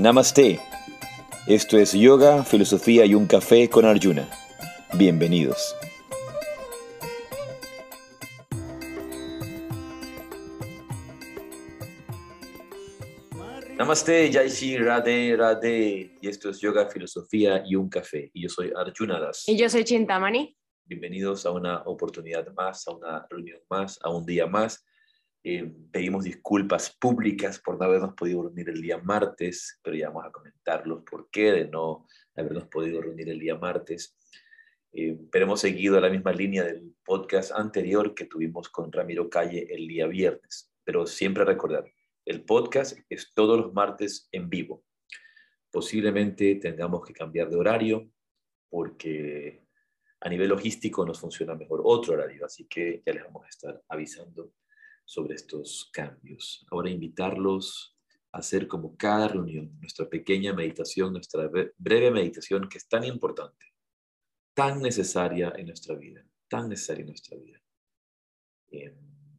Namaste. Esto es Yoga, Filosofía y un Café con Arjuna. Bienvenidos. Namaste, Jaishi, Radhe, Radhe. Y esto es Yoga, Filosofía y un Café. Y yo soy Arjuna Das. Y yo soy Chintamani. Bienvenidos a una oportunidad más, a una reunión más, a un día más. Eh, pedimos disculpas públicas por no habernos podido reunir el día martes, pero ya vamos a comentarlos por qué de no habernos podido reunir el día martes. Eh, pero hemos seguido la misma línea del podcast anterior que tuvimos con Ramiro Calle el día viernes. Pero siempre recordar, el podcast es todos los martes en vivo. Posiblemente tengamos que cambiar de horario porque a nivel logístico nos funciona mejor otro horario, así que ya les vamos a estar avisando sobre estos cambios. Ahora invitarlos a hacer como cada reunión, nuestra pequeña meditación, nuestra breve meditación que es tan importante, tan necesaria en nuestra vida, tan necesaria en nuestra vida. Em,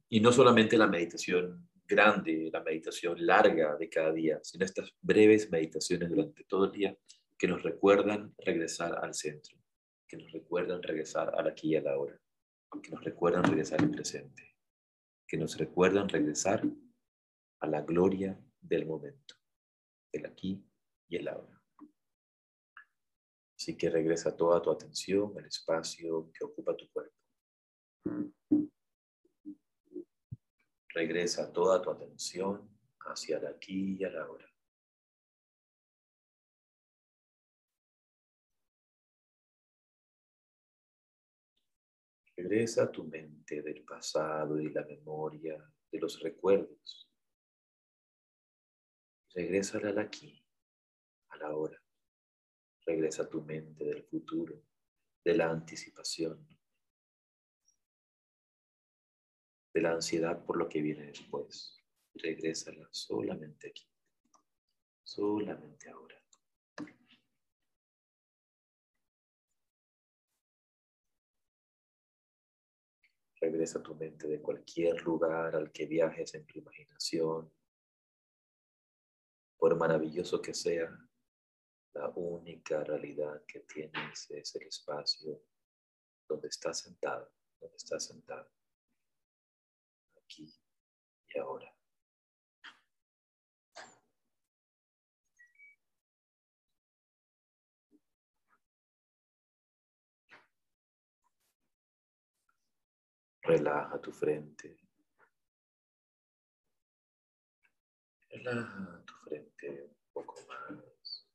y no solamente la meditación grande, la meditación larga de cada día, sino estas breves meditaciones durante todo el día que nos recuerdan regresar al centro, que nos recuerdan regresar al aquí y a la hora, que nos recuerdan regresar al presente que nos recuerdan regresar a la gloria del momento, del aquí y el ahora. Así que regresa toda tu atención al espacio que ocupa tu cuerpo. Regresa toda tu atención hacia el aquí y el ahora. Regresa a tu mente del pasado y la memoria de los recuerdos. Regresa al aquí, a la hora. Regresa a tu mente del futuro, de la anticipación, de la ansiedad por lo que viene después. Regrésala solamente aquí, solamente ahora. Regresa tu mente de cualquier lugar al que viajes en tu imaginación. Por maravilloso que sea, la única realidad que tienes es el espacio donde estás sentado, donde estás sentado, aquí y ahora. Relaja tu frente. Relaja tu frente un poco más.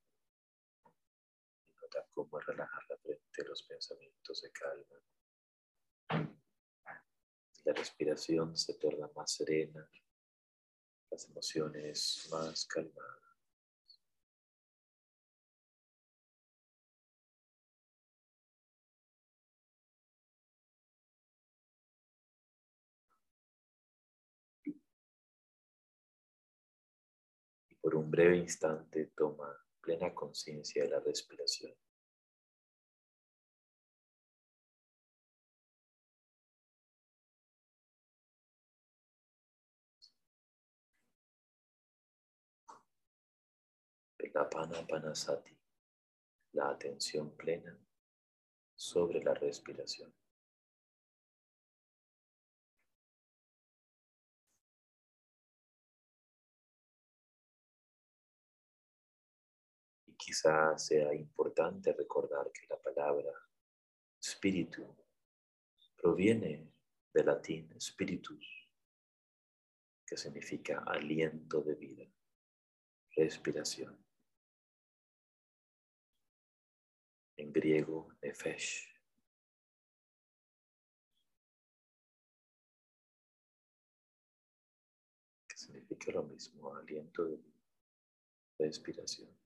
Y nota cómo relajar la frente los pensamientos se calman. La respiración se torna más serena. Las emociones más calmadas. Por un breve instante toma plena conciencia de la respiración. La Panapanasati, la atención plena sobre la respiración. Quizá sea importante recordar que la palabra espíritu proviene del latín spiritus, que significa aliento de vida, respiración. En griego, nefesh. Que significa lo mismo, aliento de vida, respiración.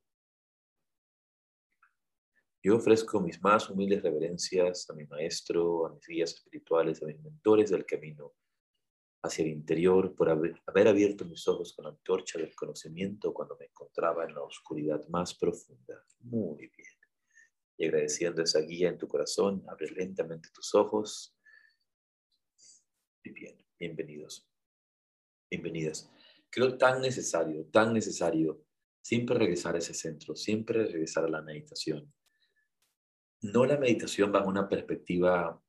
Yo ofrezco mis más humildes reverencias a mi maestro, a mis guías espirituales, a mis mentores del camino hacia el interior por haber, abierto mis ojos con la antorcha del conocimiento cuando me encontraba en la oscuridad más profunda. Muy bien. Y agradeciendo esa guía en tu corazón, abre lentamente tus ojos. Muy bien, bienvenidos. Bienvenidas. Creo tan necesario, tan necesario siempre regresar a ese centro, siempre regresar a la meditación. No la meditación bajo una perspectiva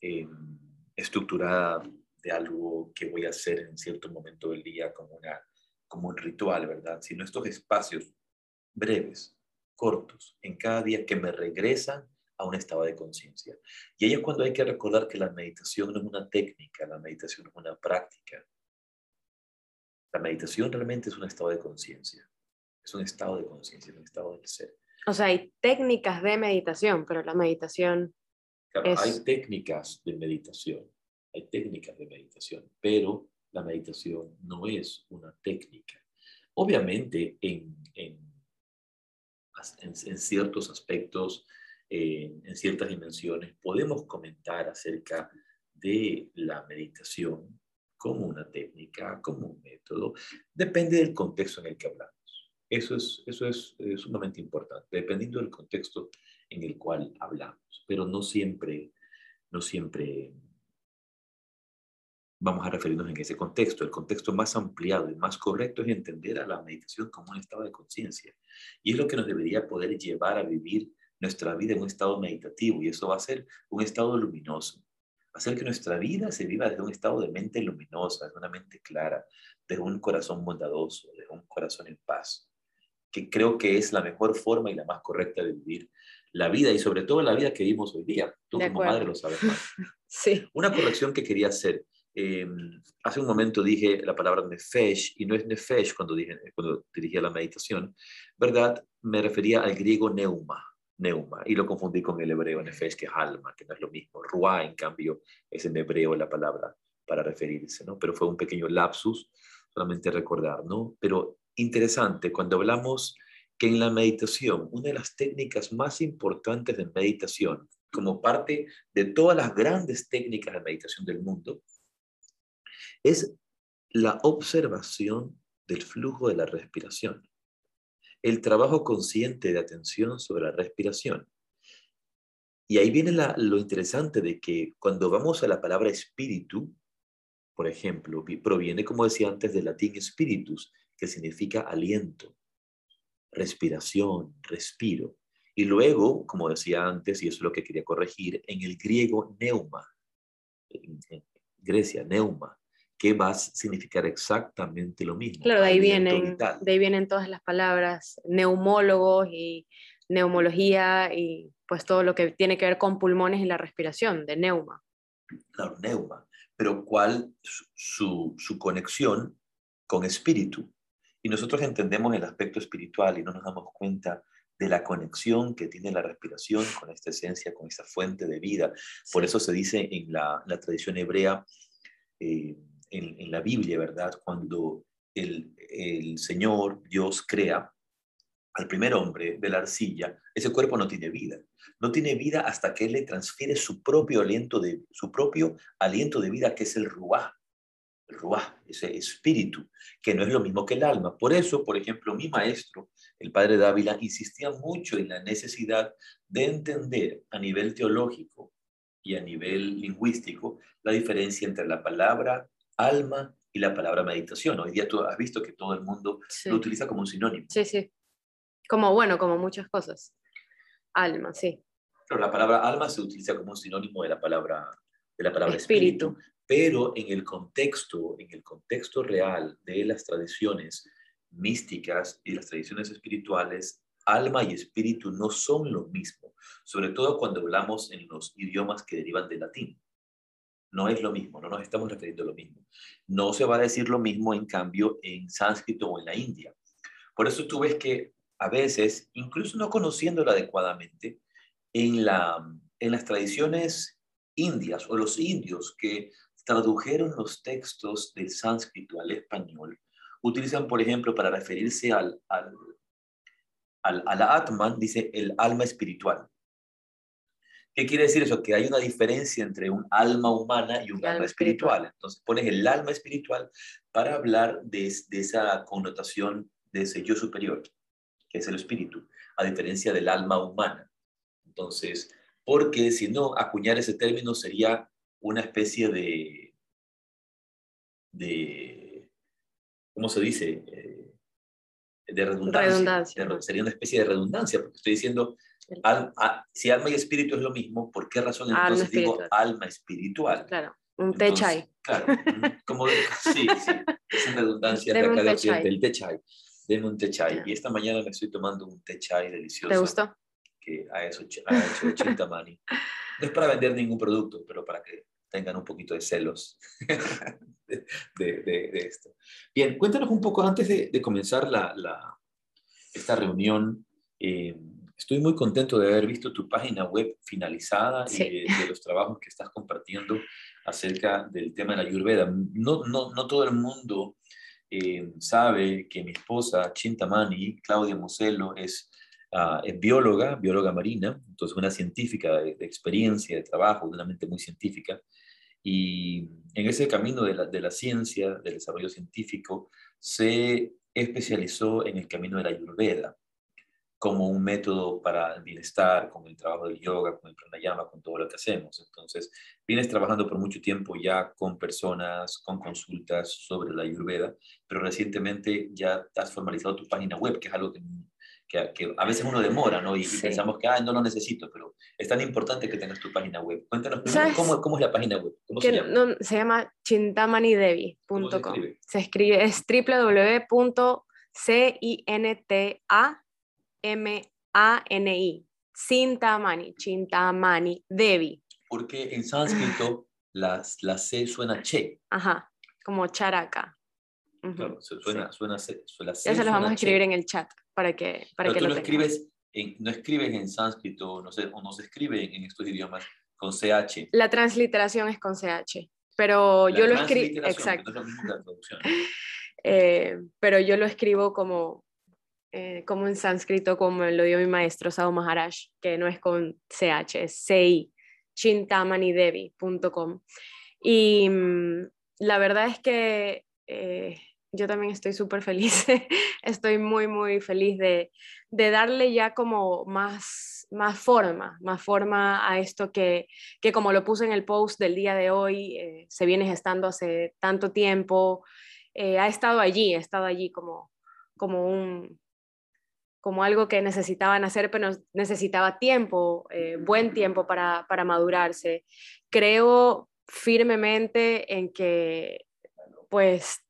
em, estructurada de algo que voy a hacer en cierto momento del día como, una, como un ritual, ¿verdad? Sino estos espacios breves, cortos, en cada día que me regresan a un estado de conciencia. Y ahí es cuando hay que recordar que la meditación no es una técnica, la meditación es una práctica. La meditación realmente es un estado de conciencia, es un estado de conciencia, es un estado del ser. O sea, hay técnicas de meditación, pero la meditación... Hay técnicas de meditación, hay técnicas de meditación, pero la meditación no es una técnica. Obviamente, en, en, en, ciertos aspectos, en ciertas dimensiones, podemos comentar acerca de la meditación como una técnica, como un método, depende del contexto en el que hablamos. Eso es, eso es sumamente importante, dependiendo del contexto en el cual hablamos, pero no siempre, no siempre vamos a referirnos en ese contexto. El contexto más ampliado y más correcto es entender a la meditación como un estado de conciencia. Y es lo que nos debería poder llevar a vivir nuestra vida en un estado meditativo. Y eso va a ser un estado luminoso. Hacer que nuestra vida se viva desde un estado de mente luminosa, de una mente clara, de un corazón bondadoso, de un corazón en paz. Que creo que es la mejor forma y la más correcta de vivir la vida y sobre todo la vida que vivimos hoy día. Tú como madre lo sabes más. sí. Una corrección que quería hacer eh, hace un momento dije la palabra nefesh y no es nefesh cuando, dije, cuando dirigía la meditación, ¿verdad? Me refería al griego neuma, neuma, y lo confundí con el hebreo nefesh, que es alma, que no es lo mismo. Ruá, en cambio, es en hebreo la palabra para referirse, ¿no? Pero fue un pequeño lapsus, solamente recordar, ¿no? Pero interesante, cuando hablamos que en la meditación, una de las técnicas más importantes de meditación, como parte de todas las grandes técnicas de meditación del mundo, es la observación del flujo de la respiración, el trabajo consciente de atención sobre la respiración. Y ahí viene lo interesante de que cuando vamos a la palabra espíritu, por ejemplo, proviene, como decía antes, del latín spiritus, que significa aliento, respiración, respiro. Y luego, como decía antes, y eso es lo que quería corregir, en el griego neuma, en Grecia, neuma, que va a significar exactamente lo mismo. Claro, de ahí, vienen, de ahí vienen todas las palabras, neumólogos y neumología y pues todo lo que tiene que ver con pulmones y la respiración, de neuma. Claro, neuma, pero ¿cuál su, su conexión con espíritu? Y nosotros entendemos el aspecto espiritual y no nos damos cuenta de la conexión que tiene la respiración con esta esencia, con esta fuente de vida. Por eso se dice en la, la tradición hebrea, eh, en, la Biblia, ¿verdad? Cuando el, el Señor, Dios, crea al primer hombre de la arcilla, ese cuerpo no tiene vida. No tiene vida hasta que Él le transfiere su propio aliento de, su propio aliento de vida, que es el ruá. Ruá, ese espíritu, que no es lo mismo que el alma. Por eso, por ejemplo, mi maestro, el padre Dávila, insistía mucho en la necesidad de entender a nivel teológico y a nivel lingüístico la diferencia entre la palabra alma y la palabra meditación. Hoy día tú has visto que todo el mundo lo utiliza como un sinónimo. Sí, sí. Como bueno, como muchas cosas. Alma, sí. Pero la palabra alma se utiliza como un sinónimo de la palabra, de la palabra espíritu. Pero en el contexto, en el contexto real de las tradiciones místicas y las tradiciones espirituales, alma y espíritu no son lo mismo, sobre todo cuando hablamos en los idiomas que derivan del latín. No es lo mismo, no nos estamos refiriendo a lo mismo. No se va a decir lo mismo, en cambio, en sánscrito o en la India. Por eso tú ves que a veces, incluso no conociéndolo adecuadamente, en, la, en las tradiciones indias o los indios que tradujeron los textos del sánscrito al español, utilizan, por ejemplo, para referirse al, al, a la Atman dice el alma espiritual. ¿Qué quiere decir eso? Que hay una diferencia entre un alma humana y un alma, espiritual. Entonces pones el alma espiritual para hablar de, de, esa connotación de ese yo superior, que es el espíritu, a diferencia del alma humana. Entonces, porque si no, acuñar ese término sería una especie de, de ¿cómo se dice? Eh, de redundancia. sería una especie de redundancia, porque estoy diciendo, si alma y espíritu es lo mismo, ¿por qué razón entonces digo alma espiritual? Claro, un techai. Claro, como, sí, sí, es una redundancia de acá de Occidente, el techai. Denme un techai. Y esta mañana me estoy tomando un techai delicioso. ¿Te gustó? Que ha hecho, ha hecho Chintamani. No es para vender ningún producto, pero para que tengan un poquito de celos de, de, esto. Bien, cuéntanos un poco antes de, comenzar la, la, esta reunión. Eh, estoy muy contento de haber visto tu página web finalizada y de, los trabajos que estás compartiendo acerca del tema de la Ayurveda. No, no, no todo el mundo eh, sabe que mi esposa, Chintamani, Claudia Moselo, es, uh, es bióloga, bióloga marina, entonces una científica de, de, experiencia, de trabajo, de una mente muy científica. Y en ese camino de la, ciencia, del desarrollo científico, se especializó en el camino de la Ayurveda como un método para el bienestar, con el trabajo del yoga, con el pranayama, con todo lo que hacemos. Entonces, vienes trabajando por mucho tiempo ya con personas, con consultas sobre la Ayurveda, pero recientemente ya has formalizado tu página web, que es algo que que, a veces uno demora, ¿no? Y, pensamos que, ah, no lo necesito, pero es tan importante que tengas tu página web. Cuéntanos cómo, cómo, es la página web. ¿Cómo se llama? No, se llama chintamanidevi.com. Se, se, escribe, es www.cintamani, Cintamani, Chintamani Devi. Porque en sánscrito la, la C suena che. Ajá, como Claro, suena, suena, suena, Ya se los vamos a escribir en el chat para que, para que lo no escribes, en, no escribes en sánscrito no sé, o no se escribe en estos idiomas con CH. La transliteración es con CH, pero yo lo escribo... Exacto. eh, pero yo lo escribo como, eh, como en sánscrito, como lo dio mi maestro Sadhu Maharaj, que no es con CH, es CI, chintamanidevi.com. Y mm, la verdad es que eh, yo también estoy súper feliz, estoy muy, muy feliz de, darle ya como más, más forma, más forma a esto que, como lo puse en el post del día de hoy, eh, se viene gestando hace tanto tiempo, eh, ha estado allí, ha estado allí como, como un como algo que necesitaban hacer, pero necesitaba tiempo, eh, buen tiempo para, para madurarse. Creo firmemente en que pues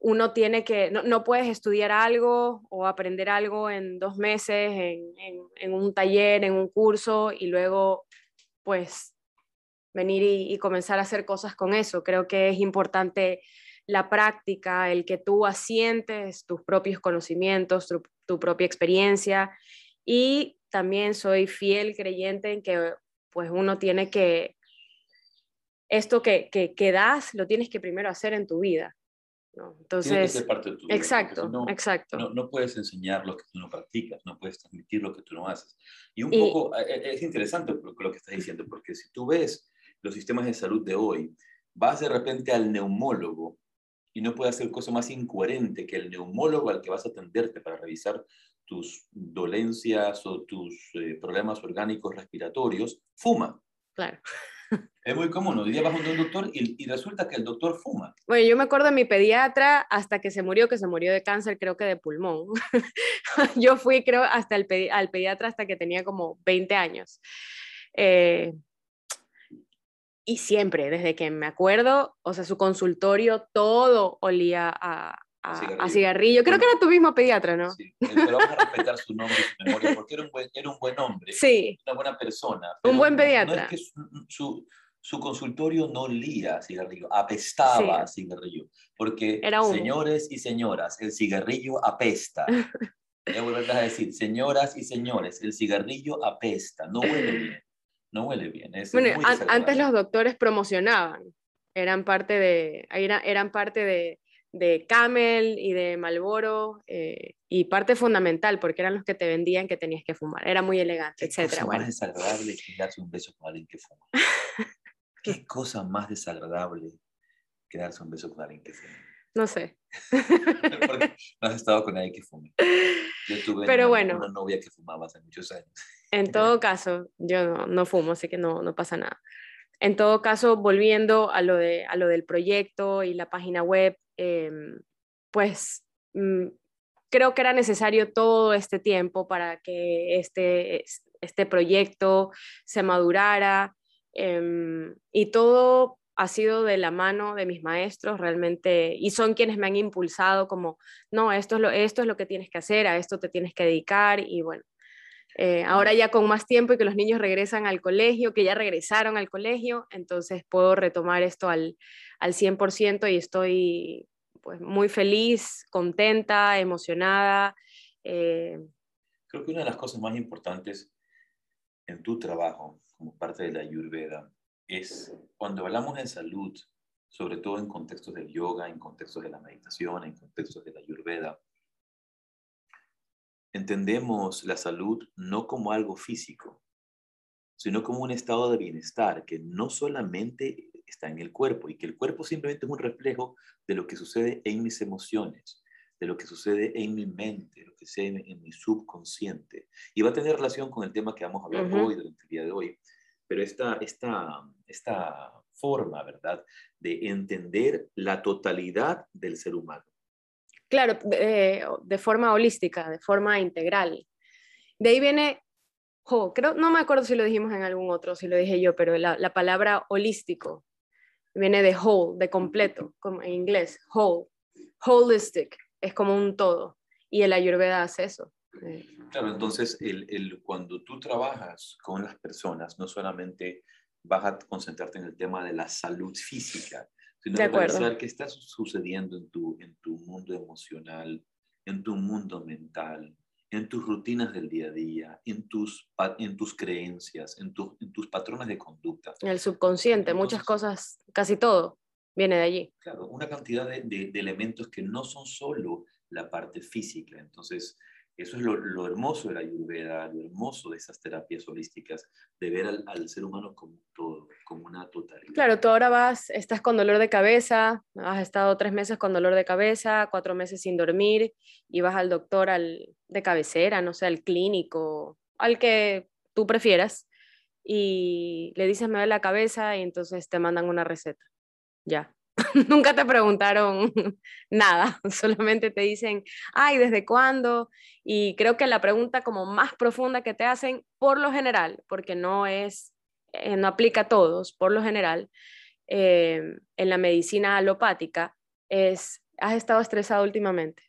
uno tiene que, no, puedes estudiar algo o aprender algo en dos meses, en, un taller, en un curso y luego pues venir y, comenzar a hacer cosas con eso. Creo que es importante la práctica, el que tú asientes tus propios conocimientos, tu, propia experiencia y también soy fiel creyente en que pues uno tiene que, esto que, que, que das, lo tienes que primero hacer en tu vida entonces, Tiene que ser parte de tu vida, exacto, no, exacto. No, no, puedes enseñar lo que tú no practicas, no puedes transmitir lo que tú no haces. Y un poco, eh, eh, es interesante lo, lo que estás diciendo, porque si tú ves los sistemas de salud de hoy, vas de repente al neumólogo y no puede hacer cosa más incoherente que el neumólogo al que vas a atenderte para revisar tus dolencias o tus eh, problemas orgánicos respiratorios, fuma. Claro. Es muy común, hoy día vas a un doctor y, resulta que el doctor fuma. Bueno, yo me acuerdo de mi pediatra hasta que se murió, que se murió de cáncer, creo que de pulmón. yo fui, creo, hasta el al pediatra hasta que tenía como 20 años. Eh, y siempre, desde que me acuerdo, o sea, su consultorio, todo olía a, a, cigarrillo. Creo que era tu mismo pediatra, ¿no? Sí, pero vamos a respetar su nombre y su memoria, porque era un buen, era un buen hombre, sí. una buena persona. Un buen pediatra. No es que su, su consultorio no olía a cigarrillo, apestaba a cigarrillo. Porque, señores y señoras, el cigarrillo apesta. Voy a decir, señoras y señores, el cigarrillo apesta, no huele bien. No huele bien. bueno, antes los doctores promocionaban, eran parte de, eran parte de, de Camel y de Malboro eh, y parte fundamental porque eran los que te vendían que tenías que fumar. Era muy elegante, etcétera. Cosa más desagradable que darse un beso con alguien que fuma. ¿Qué cosa más desagradable que darse un beso con alguien que fuma? No sé. porque no has estado con alguien que fume. Yo tuve Pero una, bueno. una novia que fumaba hace muchos años. En todo caso, yo no, no fumo, así que no, no pasa nada. En todo caso, volviendo a lo, de, a lo del proyecto y la página web, em, pues mm, creo que era necesario todo este tiempo para que este, este proyecto se madurara em, y todo ha sido de la mano de mis maestros realmente y son quienes me han impulsado como, no, esto es lo, esto es lo que tienes que hacer, a esto te tienes que dedicar y bueno, eh, ahora ya con más tiempo y que los niños regresan al colegio, que ya regresaron al colegio, entonces puedo retomar esto al, al 100% y estoy pues, muy feliz, contenta, emocionada. Eh, Creo que una de las cosas más importantes en tu trabajo como parte de la Ayurveda es cuando hablamos de salud, sobre todo en contextos del yoga, en contextos de la meditación, en contextos de la Ayurveda, entendemos la salud no como algo físico, sino como un estado de bienestar que no solamente está en el cuerpo y que el cuerpo simplemente es un reflejo de lo que sucede en mis emociones, de lo que sucede en mi mente, lo que sucede en, mi subconsciente. Y va a tener relación con el tema que vamos a hablar hoy, durante el día de hoy. Pero esta, esta, esta forma, ¿verdad?, de entender la totalidad del ser humano. Claro, de, forma holística, de forma integral. De ahí viene, jo, creo, no me acuerdo si lo dijimos en algún otro, si lo dije yo, pero la, la palabra holístico viene de whole, de completo, como en inglés, whole, holistic, es como un todo. Y el ayurveda hace eso. Claro, entonces cuando tú trabajas con las personas, no solamente vas a concentrarte en el tema de la salud física, sino De de acuerdo. qué está su- sucediendo en tu, en tu mundo emocional, en tu mundo mental, en tus rutinas del día a día, en tus, en tus creencias, en, tu- en tus patrones de conducta. en el subconsciente, muchas cosas, casi todo viene de allí. Claro, una cantidad de, de- de elementos que no son solo la parte física. Entonces, eso es lo, lo hermoso de la ayurveda, lo hermoso de esas terapias holísticas, de ver al, al ser humano como un todo, como una totalidad. Claro, tú ahora vas, estás con dolor de cabeza, has estado tres meses con dolor de cabeza, cuatro meses sin dormir y vas al doctor al, de cabecera, no sé, al clínico, al que tú prefieras y le dices me duele la cabeza y entonces te mandan una receta. Ya. Nunca te preguntaron nada, solamente te dicen, ay, ¿desde cuándo? Y creo que la pregunta como más profunda que te hacen, por lo general, porque no es, eh, no aplica a todos, por lo general, eh, en la medicina alopática, es, ¿has estado estresado últimamente?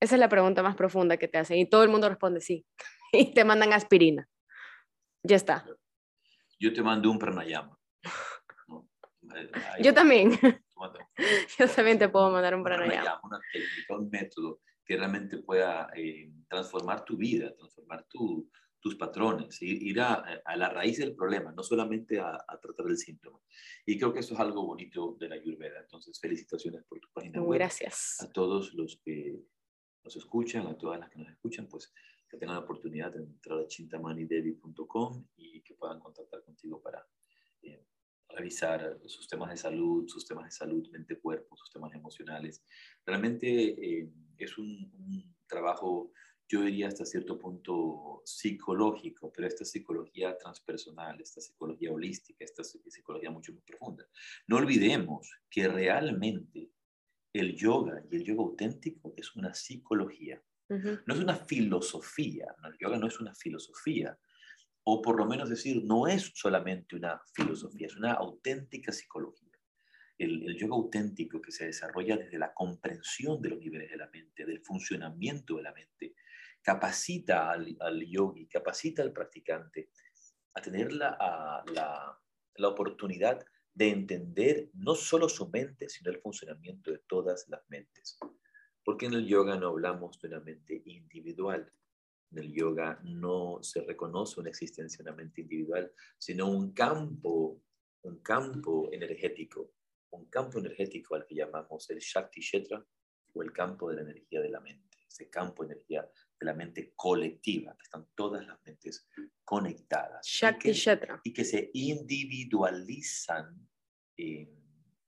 Esa es la pregunta más profunda que te hacen y todo el mundo responde sí. Y te mandan aspirina. Ya está. Yo te mando un pranayama. ¿no? Eh, ahí Yo también. Yo también te puedo mandar un un pranayama. una técnica, un método que realmente pueda eh, transformar tu vida, transformar tu- tus patrones, ir, a, a la raíz del problema, no solamente a, a tratar el síntoma. Y creo que eso es algo bonito de la Ayurveda. Entonces, felicitaciones por tu página Muy web. gracias. A todos los que nos escuchan, a todas las que nos escuchan, pues que tengan la oportunidad de entrar a chintamanidevi.com y que puedan contactar contigo para eh, revisar sus temas de salud, sus temas de salud, mente-cuerpo, sus temas emocionales. Realmente eh, es un, un trabajo, yo diría hasta cierto punto psicológico, pero esta psicología transpersonal, esta psicología holística, esta psicología mucho más profunda. No olvidemos que realmente el yoga y el yoga auténtico es una psicología, Ujú. no es una filosofía, el yoga no es una filosofía, o por lo menos decir, no es solamente una filosofía, es una auténtica psicología. El, el yoga auténtico que se desarrolla desde la comprensión de los niveles de la mente, del funcionamiento de la mente, capacita al, yogi, capacita al practicante a tener la, la, la oportunidad de entender no solo su mente, sino el funcionamiento de todas las mentes. Porque en el yoga no hablamos de una mente individual. En el yoga no se reconoce una existencia de una mente individual, sino un campo, un campo energético un campo energético al que llamamos el Shakti Shetra o el campo de la energía de la mente, ese campo de energía de la mente colectiva, que están todas las mentes conectadas. Shakti y que, Shetra. y que se individualizan eh,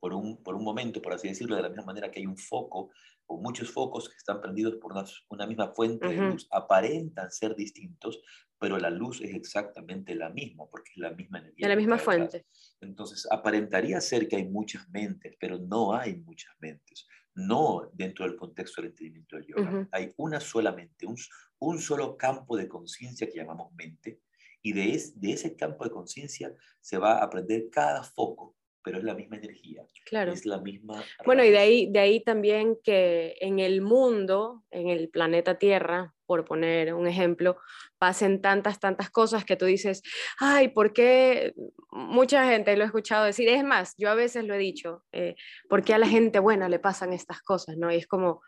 por, un, por un momento, por así decirlo, de la misma manera que hay un foco o muchos focos que están prendidos por una, una misma fuente de Ujú. luz, aparentan ser distintos, pero la luz es exactamente la misma, porque es la misma energía. De la misma fuente. Entonces, aparentaría ser que hay muchas mentes, pero no hay muchas mentes. No dentro del contexto del entendimiento del yoga. Hay una sola mente, un, un solo campo de conciencia que llamamos mente, y de, es- de ese campo de conciencia se va a aprender cada foco, pero es la misma energía, Claro. es la misma. Bueno, y de ahí, de ahí también que en el mundo, en el planeta Tierra, por poner un ejemplo, pasen tantas, tantas cosas que tú dices, ay, ¿por qué? Mucha gente lo he escuchado decir, es más, yo a veces lo he dicho, eh, ¿por qué a la gente buena le pasan estas cosas? ¿no? Es como,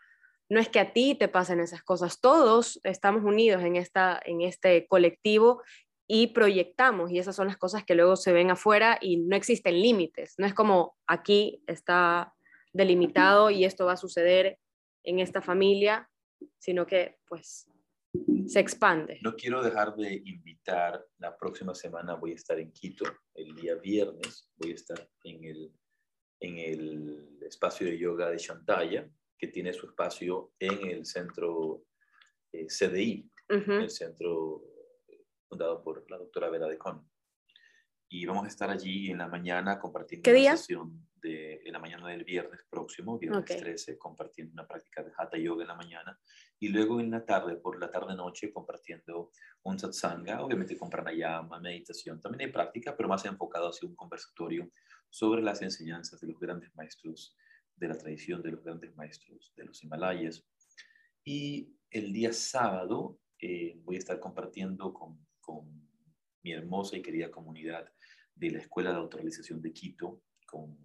no es que a ti te pasen esas cosas, todos estamos unidos en, esta, en este colectivo y proyectamos y esas son las cosas que luego se ven afuera y no existen límites, no es como aquí está delimitado y esto va a suceder en esta familia, sino que pues se expande. No quiero dejar de invitar, la próxima semana voy a estar en Quito, el día viernes voy a estar en el, en el espacio de yoga de Shantaya, que tiene su espacio en el centro eh, CDI, el centro eh, fundado por la doctora Vera de Con. Y vamos a estar allí en la mañana compartiendo ¿Qué una día? sesión de, en la mañana del viernes próximo, viernes Ok. 13, compartiendo una práctica de Hatha Yoga en la mañana. Y luego en la tarde, por la tarde-noche, compartiendo un satsanga, obviamente con pranayama, meditación. También hay práctica, pero más enfocado hacia un conversatorio sobre las enseñanzas de los grandes maestros de la tradición de los grandes maestros de los Himalayas. Y el día sábado eh, voy a estar compartiendo con, con mi hermosa y querida comunidad de la Escuela de Autorrealización de Quito, con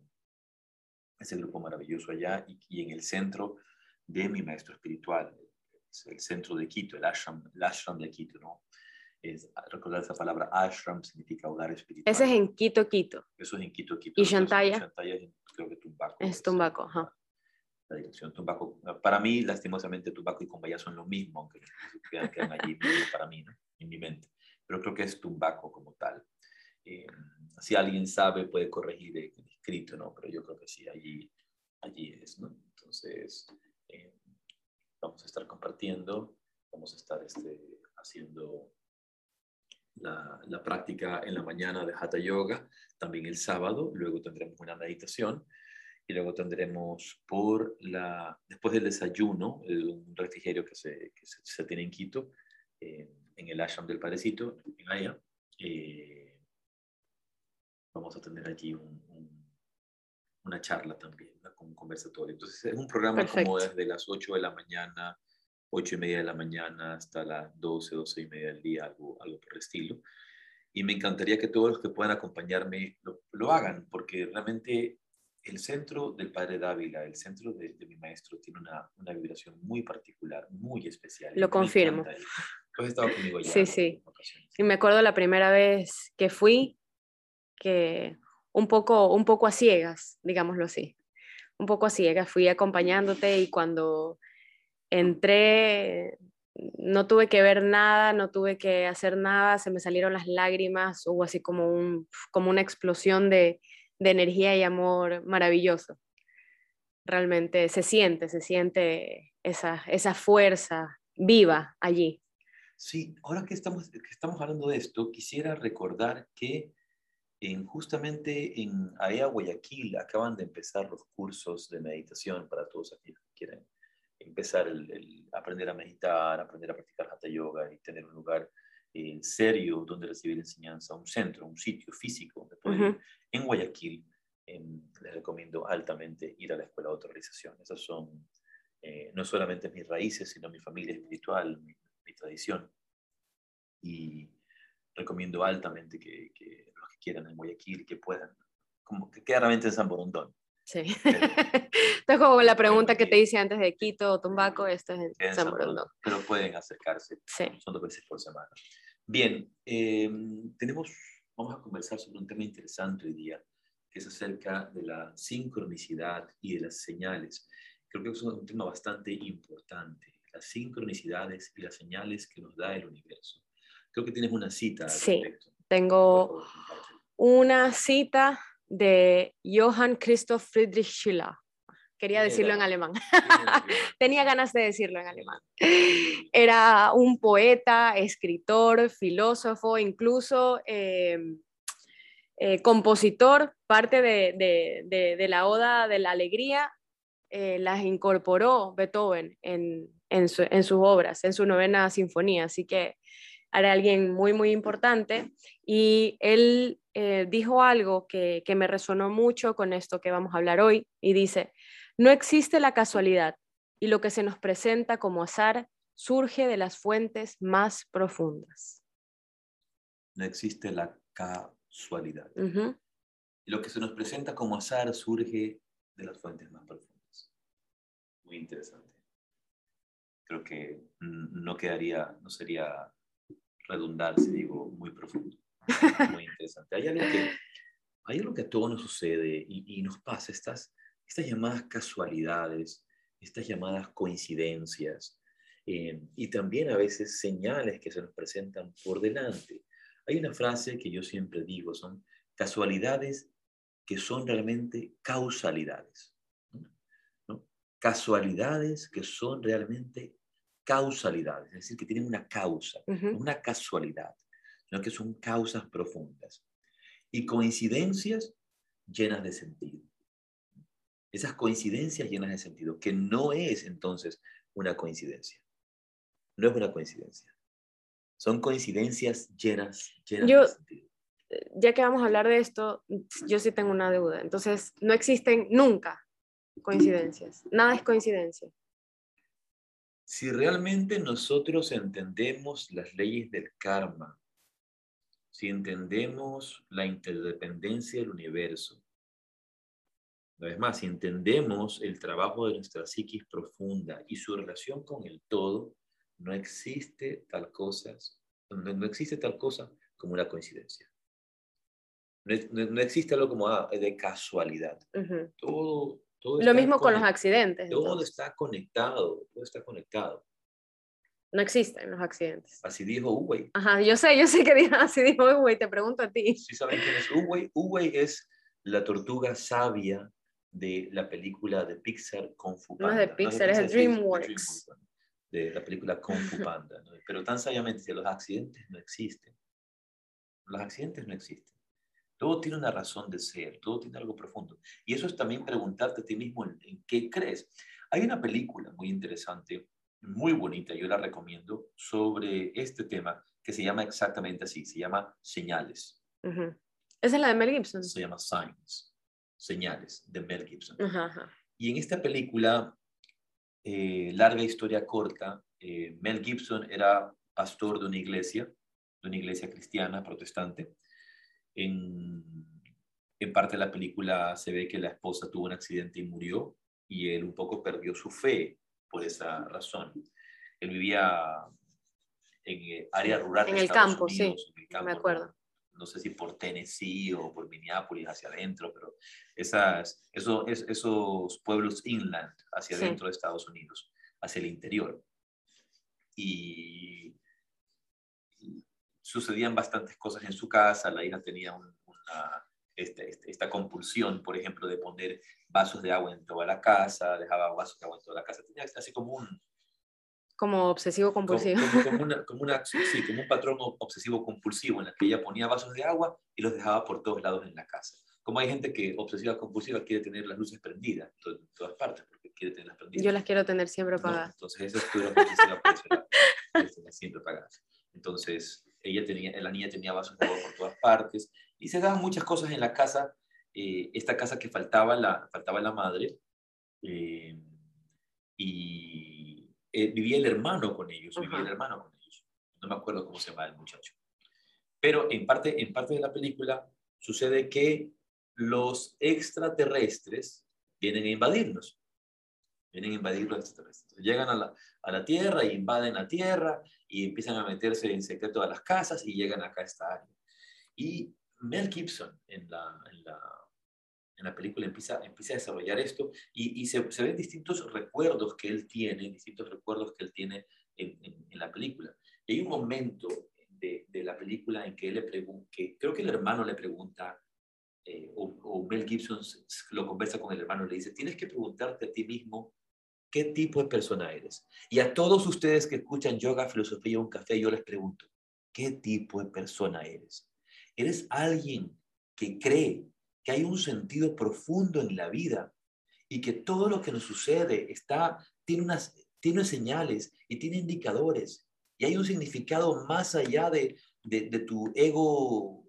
ese grupo maravilloso allá y, y en el centro de mi maestro espiritual, es el centro de Quito, el ashram, el ashram de Quito, ¿no? Es, recordar esa palabra ashram significa hogar espiritual. Ese es en Quito, Quito. Eso es en Quito, Quito. ¿Y Shantaya? Shantaya es creo que Tumbaco. Es Tumbaco, ajá. La dirección Tumbaco. Para mí, lastimosamente, Tumbaco y Cumbaya son lo mismo, aunque quedan, quedan allí para mí, ¿no? en mi mente. Pero creo que es Tumbaco como tal. Eh, si alguien sabe, puede corregir el escrito, ¿no? Pero yo creo que sí, allí, allí es, ¿no? Entonces, eh, vamos a estar compartiendo, vamos a estar este, haciendo la, la práctica en la mañana de Hatha Yoga, también el sábado, luego tendremos una meditación y luego tendremos por la, después del desayuno, un refrigerio que se, que se, se tiene en Quito, eh, en el ashram del Padrecito, en Aya, eh, vamos a tener allí un- un- una charla también, un conversatorio. Entonces es un programa como Perfecto. desde las 8 de la mañana, 8 y media de la mañana hasta las 12, 12 y media del día, algo, algo por el estilo. Y me encantaría que todos los que puedan acompañarme lo, lo hagan, porque realmente el centro del Padre Dávila, el centro de, de mi maestro, tiene una, una vibración muy particular, muy especial. Lo confirmo. Tú has estado conmigo ya. Sí, sí. Y me acuerdo la primera vez que fui, que un poco, un poco a ciegas, digámoslo así. Un poco a ciegas, fui acompañándote y cuando entré no tuve que ver nada, no tuve que hacer nada, se me salieron las lágrimas, hubo así como, un, como una explosión de, de energía y amor maravilloso. Realmente se siente, se siente esa, esa fuerza viva allí. Sí, ahora que estamos, que estamos hablando de esto, quisiera recordar que en, justamente en AEA Guayaquil acaban de empezar los cursos de meditación para todos aquellos que quieren empezar el, el aprender a meditar, aprender a practicar Hatha Yoga y tener un lugar eh, serio donde recibir enseñanza, un centro, un sitio físico donde ir. En Guayaquil em, les recomiendo altamente ir a la Escuela de Autorrealización. Esas son eh, no solamente mis raíces, sino mi familia espiritual, mi, mi tradición. Y recomiendo altamente que, que quieran en Guayaquil, que puedan, como que claramente en San Borondón. Sí. Esto es como la pregunta que te hice antes de Quito o Tumbaco, esto es en en San San Borondón. Borondón, Pero pueden acercarse, Sí. son dos veces por semana. Bien, eh, tenemos, vamos a conversar sobre un tema interesante hoy día, que es acerca de la sincronicidad y de las señales. Creo que es un tema bastante importante, las sincronicidades y las señales que nos da el universo. Creo que tienes una cita al Sí. respecto. Tengo una cita de Johann Christoph Friedrich Schiller. Quería decirlo en alemán. Tenía ganas de decirlo en alemán. Era un poeta, escritor, filósofo, incluso eh, eh, compositor, parte de, de- de- de la Oda de la Alegría, eh, las incorporó Beethoven en, en, su- en sus obras, en su novena sinfonía. Así que era alguien muy, muy importante. Y él eh, dijo algo que, que me resonó mucho con esto que vamos a hablar hoy. Y dice, no existe la casualidad y lo que se nos presenta como azar surge de las fuentes más profundas. No existe la casualidad. Ujú. Y lo que se nos presenta como azar surge de las fuentes más profundas. Muy interesante. Creo que mm, no quedaría, no sería redundar si digo muy profundo. Muy interesante. Hay algo que, hay algo que a todos nos sucede y, nos pasa, estas, estas llamadas casualidades, estas llamadas coincidencias eh, y también a veces señales que se nos presentan por delante. Hay una frase que yo siempre digo, son casualidades que son realmente causalidades. ¿no? Casualidades que son realmente causalidades, es decir, que tienen una causa, Ujú. no una casualidad, sino que son causas profundas. Y coincidencias llenas de sentido. Esas coincidencias llenas de sentido, que no es entonces una coincidencia. No es una coincidencia. Son coincidencias llenas, llenas Yo- de sentido. Ya que vamos a hablar de esto, yo sí tengo una deuda. Entonces, no existen nunca coincidencias. Nada es coincidencia. Si realmente nosotros entendemos las leyes del karma, si entendemos la interdependencia del universo, una vez más, si entendemos el trabajo de nuestra psiquis profunda y su relación con el todo, no existe tal cosa, no, no existe tal cosa como una coincidencia. No, no- no existe algo como ah, de casualidad. Todo, todo Lo mismo con los accidentes. Todo entonces. está conectado, todo está conectado. No existen los accidentes. Así dijo Uwey. Ajá, yo sé, yo sé que dijo así, dijo, güey, te pregunto a ti. ¿Sí saben quién es Uwey? Uwey es la tortuga sabia de la película de Pixar Kung Fu No es Panda. de Pixar, es de DreamWorks. De la película Kung Fu Panda. ¿no? Pero tan sabiamente los accidentes no existen. Los accidentes no existen. Todo tiene una razón de ser, todo tiene algo profundo. Y eso es también preguntarte a ti mismo en, en qué crees. Hay una película muy interesante, muy bonita, yo la recomiendo, sobre este tema que se llama exactamente así, se llama Señales. Ujú. Esa es la de Mel Gibson. se llama Signs, Señales, de Mel Gibson. Ajá, ajá. Y en esta película, eh, larga historia corta, eh, Mel Gibson era pastor de una iglesia, de una iglesia cristiana, protestante. En, en parte de la película se ve que la esposa tuvo un accidente y murió, y él un poco perdió su fe por esa razón. Él vivía en eh, área rural de En el Estados campo, sí, Unidos, en el campo, me ¿no? acuerdo. no sé si por Tennessee o por Minneapolis hacia adentro, pero esas, eso, es, esos pueblos inland hacia Sí. adentro de Estados Unidos, hacia el interior. Y sucedían bastantes cosas en su casa, la hija tenía un- una, este- este- esta compulsión, por ejemplo, de poner vasos de agua en toda la casa, dejaba vasos de agua en toda la casa, tenía así como un, Como obsesivo compulsivo. como- como una, como una- sí, como un patrón obsesivo compulsivo en el que ella ponía vasos de agua y los dejaba por todos lados en la casa. Como hay gente que obsesiva compulsiva quiere tener las luces prendidas en, to- en todas partes porque quiere tenerlas prendidas. Yo las quiero tener siempre ¿no? apagadas. Entonces esa es siempre apagadas. Entonces ella tenía, la niña tenía vasos de agua por todas partes y se daban muchas cosas en la casa. eh, esta casa que faltaba la, faltaba la madre eh, y eh, vivía el hermano con ellos, vivía el hermano con ellos. No me acuerdo cómo se llama el muchacho. Pero en parte, en parte de la película sucede que los extraterrestres vienen a invadirnos. Vienen a invadir los extraterrestres. Llegan a la, a la Tierra invaden la Tierra y empiezan a meterse en secreto a las casas y llegan acá a esta área. Y Mel Gibson en la, en la, en la película empieza, empieza a desarrollar esto y, y se, se, ven distintos recuerdos que él tiene, distintos recuerdos que él tiene en, en, la película. Y hay un momento de, de, la película en que él le pregunta, que creo que el hermano le pregunta, eh, o, o, Mel Gibson lo conversa con el hermano, le dice, tienes que preguntarte a ti mismo qué tipo de persona eres. Y a todos ustedes que escuchan yoga, filosofía y un café, yo les pregunto, ¿qué tipo de persona eres? ¿Eres alguien que cree que hay un sentido profundo en la vida y que todo lo que nos sucede está, tiene, unas, tiene señales y tiene indicadores y hay un significado más allá de, de, tu ego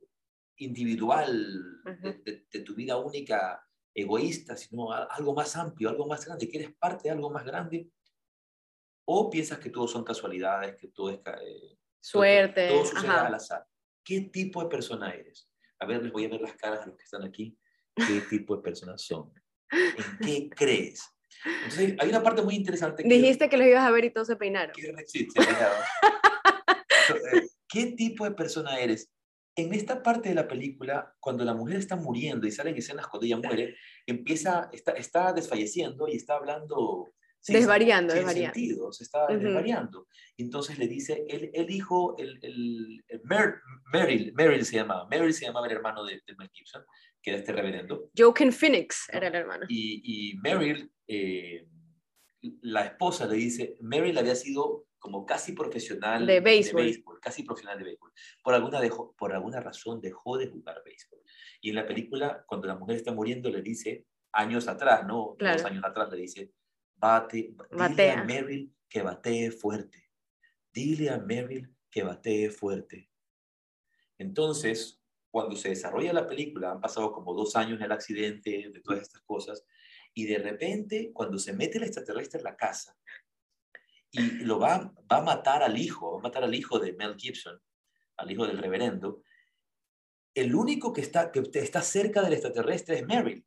individual, de, de, tu vida única egoísta, sino algo más amplio, algo más grande, que eres parte de algo más grande, o piensas que todo son casualidades, que todo es eh, suerte, todo, todo sucede al azar. ¿Qué tipo de persona eres? A ver, les voy a ver las caras a los que están aquí. ¿Qué tipo de personas son? ¿En qué crees? Entonces, hay una parte muy interesante. Que Dijiste que los ibas a ver y todos se peinaron. sí, se peinaron. ¿Qué tipo de persona eres? En esta parte de la película, cuando la mujer está muriendo y salen escenas cuando ella muere, empieza, está, está desfalleciendo y está hablando desvariando, sin desvariando. Sentido, se está desvariando. Entonces le dice, el, el hijo, el, el, el Meryl, Meryl se llamaba, Meryl se llamaba el hermano de, de, Mel Gibson, que era este reverendo. Joaquin Phoenix era el hermano. Y, y Meryl, eh, la esposa le dice, Meryl había sido como casi profesional de béisbol. casi profesional de béisbol. Por alguna, dejó, por alguna razón dejó de jugar béisbol. Y en la película, cuando la mujer está muriendo, le dice, años atrás, ¿no? Dos años atrás, le dice, Bate, dile a Meryl que batee fuerte. Dile a Meryl que batee fuerte. Entonces, cuando se desarrolla la película, han pasado como dos años del accidente, de todas estas cosas, y de repente, cuando se mete el extraterrestre en la casa y lo va, va a matar al hijo, va a matar al hijo de Mel Gibson, al hijo del reverendo, el único que está, que está cerca del extraterrestre es Meryl.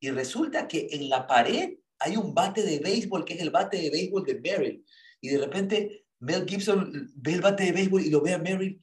Y resulta que en la pared hay un bate de béisbol que es el bate de béisbol de Meryl. Y de repente Mel Gibson ve el bate de béisbol y lo ve a Meryl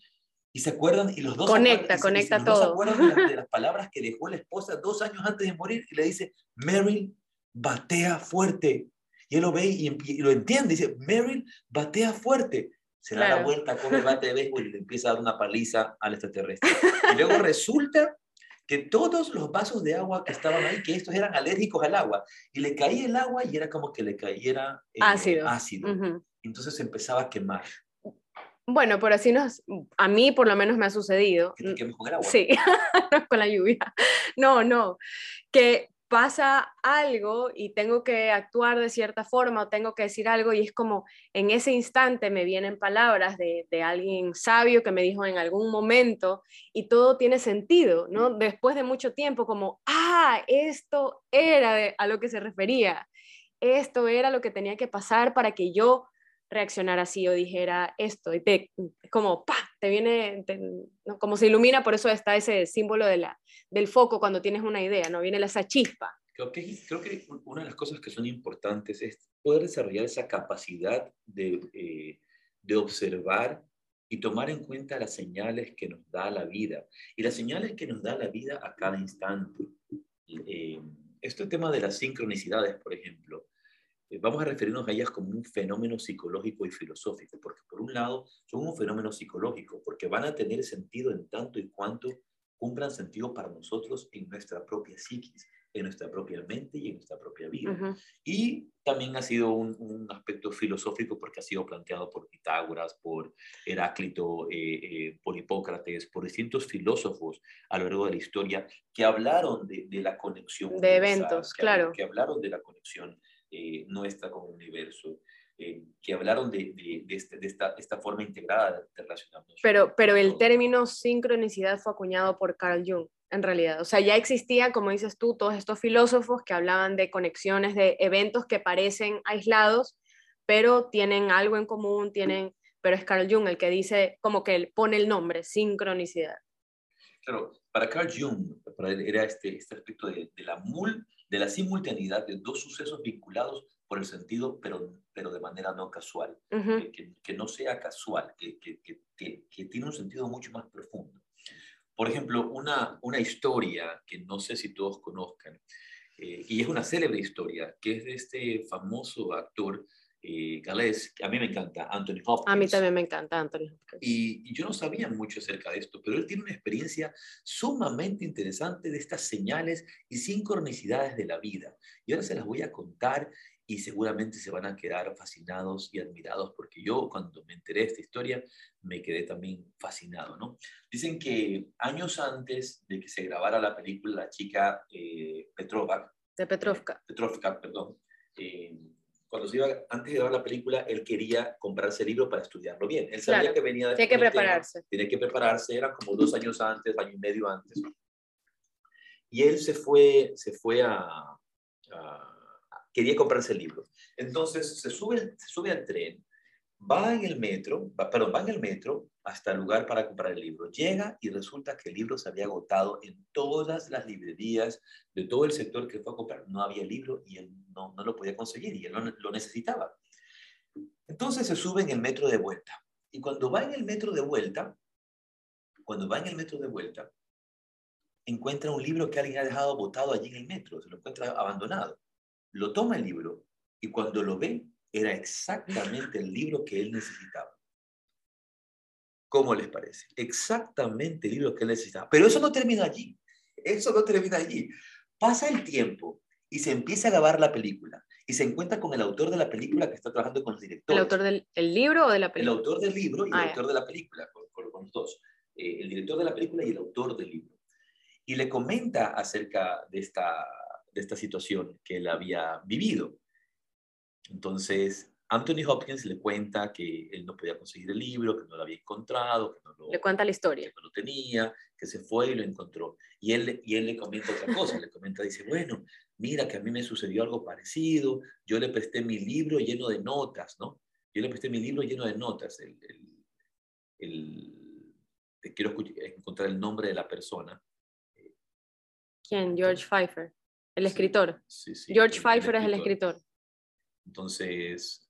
y se acuerdan y los dos conecta, conecta todo. se acuerdan de, las, palabras que dejó la esposa dos años antes de morir y le dice, Meryl, batea fuerte. Y él lo ve y, lo entiende, dice, Meryl, batea fuerte. Se da la vuelta con el bate de béisbol y le empieza a dar una paliza al extraterrestre. Y luego resulta que todos los vasos de agua que estaban ahí, que estos eran alérgicos al agua, y le caía el agua y era como que le cayera eh, ácido. ácido. Entonces se empezaba a quemar. Bueno, por así nos, a mí por lo menos me ha sucedido. ¿Que te con el agua? Sí, con la lluvia. No, no, que pasa algo y tengo que actuar de cierta forma o tengo que decir algo y es como en ese instante me vienen palabras de, alguien sabio que me dijo en algún momento y todo tiene sentido, ¿no? Después de mucho tiempo como, ah, esto era a lo que se refería, esto era lo que tenía que pasar para que yo reaccionara así o dijera esto y te como pa te viene como se ilumina por eso está ese símbolo de la del foco cuando tienes una idea, ¿no? Viene esa chispa. Creo que, creo que una de las cosas que son importantes es poder desarrollar esa capacidad de, eh, de observar y tomar en cuenta las señales que nos da la vida y las señales que nos da la vida a cada instante. Eh, este tema de las sincronicidades, por ejemplo, vamos a referirnos a ellas como un fenómeno psicológico y filosófico, porque por un lado son un fenómeno psicológico, porque van a tener sentido en tanto y cuanto cumplan sentido para nosotros en nuestra propia psiquis, en nuestra propia mente y en nuestra propia vida. Y también ha sido un, aspecto filosófico porque ha sido planteado por Pitágoras, por Heráclito, eh, eh, por Hipócrates, por distintos filósofos a lo largo de la historia que hablaron de, la conexión. De eventos, claro. Que hablaron de la conexión eh, nuestra el universo. Eh, que hablaron de, de, este, de, esta, esta, forma integrada de relacionarnos. Pero, pero el término sincronicidad fue acuñado por Carl Jung, en realidad. O sea, ya existía, como dices tú, todos estos filósofos que hablaban de conexiones, de eventos que parecen aislados, pero tienen algo en común, tienen, pero es Carl Jung el que dice, como que él pone el nombre, sincronicidad. Claro, para Carl Jung, para él era este, este aspecto de, de la mul, de la simultaneidad de dos sucesos vinculados por el sentido, pero, pero de manera no casual, que, que, no sea casual, que, que, tiene un sentido mucho más profundo. Por ejemplo, una, una historia que no sé si todos conozcan, eh, y es una célebre historia, que es de este famoso actor eh, galés, que a mí me encanta, Anthony Hopkins. A mí también me encanta Anthony Hopkins. Y, y, yo no sabía mucho acerca de esto, pero él tiene una experiencia sumamente interesante de estas señales y sincronicidades de la vida. Y ahora se las voy a contar y seguramente se van a quedar fascinados y admirados porque yo cuando me enteré de esta historia me quedé también fascinado, ¿no? Dicen que años antes de que se grabara la película, la chica eh, Petrova, de Petrovka, eh, Petrovka, perdón, eh, cuando se iba, antes de grabar la película, él quería comprarse el libro para estudiarlo bien. Él sabía Claro, que venía de Tiene que prepararse. Tiene que prepararse, era como dos años antes, año y medio antes. Y él se fue, se fue a, a- quería comprarse el libro. Entonces se sube, se sube al tren, va en el metro, va, perdón, va en el metro hasta el lugar para comprar el libro. Llega y resulta que el libro se había agotado en todas las librerías de todo el sector que fue a comprar. No había libro y él no, lo podía conseguir y él no, lo necesitaba. Entonces se sube en el metro de vuelta. Y cuando va en el metro de vuelta, cuando va en el metro de vuelta, encuentra un libro que alguien ha dejado botado allí en el metro, se lo encuentra abandonado. Lo toma el libro y cuando lo ve, era exactamente el libro que él necesitaba. ¿Cómo les parece? Exactamente el libro que él necesitaba. Pero eso no termina allí. Eso no termina allí. Pasa el tiempo y se empieza a grabar la película y se encuentra con el autor de la película que está trabajando con los ¿El directores. autor del el libro o de la El película? autor del libro y el Ah, autor de la película, con, con- con los dos. Eh, el director de la película y el autor del libro. Y le comenta acerca de esta, de esta situación que él había vivido. Entonces, Anthony Hopkins le cuenta que él no podía conseguir el libro, que no lo había encontrado, que no lo, Le cuenta la historia. que no lo tenía, que se fue y lo encontró. Y él, y él le comenta otra cosa, le comenta, dice, bueno, mira que a mí me sucedió algo parecido, yo le presté mi libro lleno de notas, ¿no? Yo le presté mi libro lleno de notas, el, el- el- te quiero encontrar el nombre de la persona. ¿Quién? George Pfeiffer, el escritor. sí, sí, George Pfeiffer es el escritor. Entonces,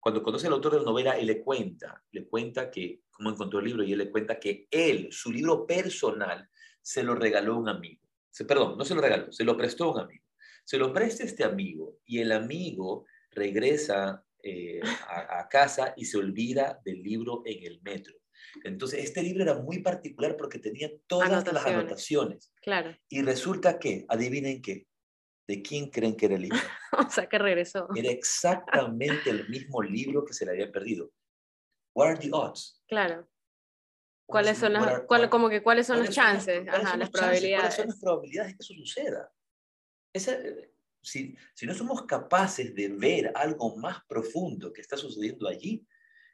cuando conoce al autor de la novela, él le cuenta, le cuenta que cómo encontró el libro y él le cuenta que él, su libro personal, se lo regaló a un amigo. Se, perdón, no se lo regaló, se lo prestó a un amigo. Se lo presta este amigo y el amigo regresa eh, a, a casa y se olvida del libro en el metro. Entonces, este libro era muy particular porque tenía todas las anotaciones. Claro. Y resulta que, adivinen qué, ¿de quién creen que era el libro? O sea que regresó. Era exactamente el mismo libro que se le había perdido. What are the odds? Claro. ¿Cuáles son las, cuál- como que cuáles son los ¿Cuáles chances? Ajá, son las chances? ¿Cuáles son probabilidades. las probabilidades de que eso suceda? Esa- si, si no somos capaces de ver algo más profundo que está sucediendo allí,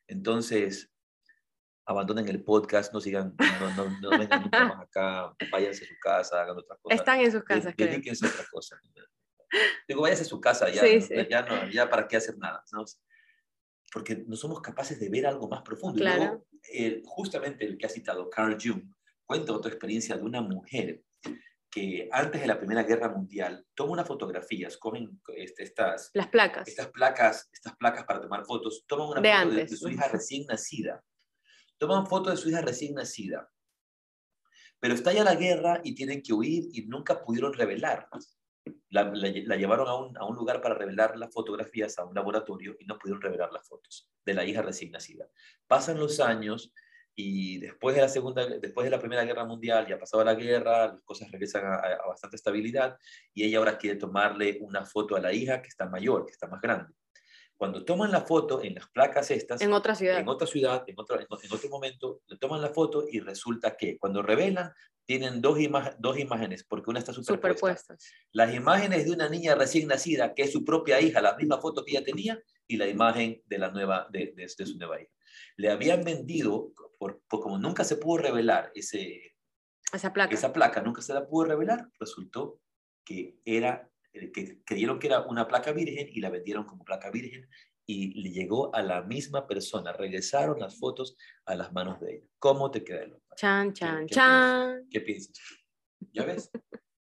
entonces abandonen el podcast, no sigan, no, no, no vengan nunca más acá, váyanse a su casa, hagan otras cosas. Están en sus de- casas, creo. dedíquense a otra cosa. Digo, váyase a su casa, ya, Sí, ¿no? sí. ya, no, ya para qué hacer nada. ¿no? Porque no somos capaces de ver algo más profundo. Claro. luego, justamente el que ha citado, Carl Jung, cuenta otra experiencia de una mujer que antes de la Primera Guerra Mundial toma unas fotografías, cogen este, estas, Las placas. estas placas, estas placas para tomar fotos, toman una De foto de, antes. de su hija recién nacida. Toman foto de su hija recién nacida. Pero estalla la guerra y tienen que huir y nunca pudieron revelarlas. La, la- la llevaron a un, a un lugar para revelar las fotografías, a un laboratorio, y no pudieron revelar las fotos de la hija recién nacida. Pasan los años y después de la, segunda, después de la Primera Guerra Mundial, ya pasaba la guerra, las cosas regresan a- a bastante estabilidad y ella ahora quiere tomarle una foto a la hija que está mayor, que está más grande. Cuando toman la foto en las placas estas, En otra ciudad. en otra ciudad, en otro, en otro momento, le toman la foto y resulta que cuando revelan, tienen dos, ima- dos imágenes, porque una está superpuesta. Superpuestas. Las imágenes de una niña recién nacida, que es su propia hija, la misma foto que ella tenía, y la imagen de, la nueva, de, de- de su nueva hija. Le habían vendido, por, por como nunca se pudo revelar ese, Esa placa. esa placa, nunca se la pudo revelar, resultó que era que creyeron que era una placa virgen y la vendieron como placa virgen y le llegó a la misma persona. Regresaron las fotos a las manos de ella. ¿Cómo te queda el hombre? Chan, chan, qué chan. ¿Qué piensas? ¿Ya ves?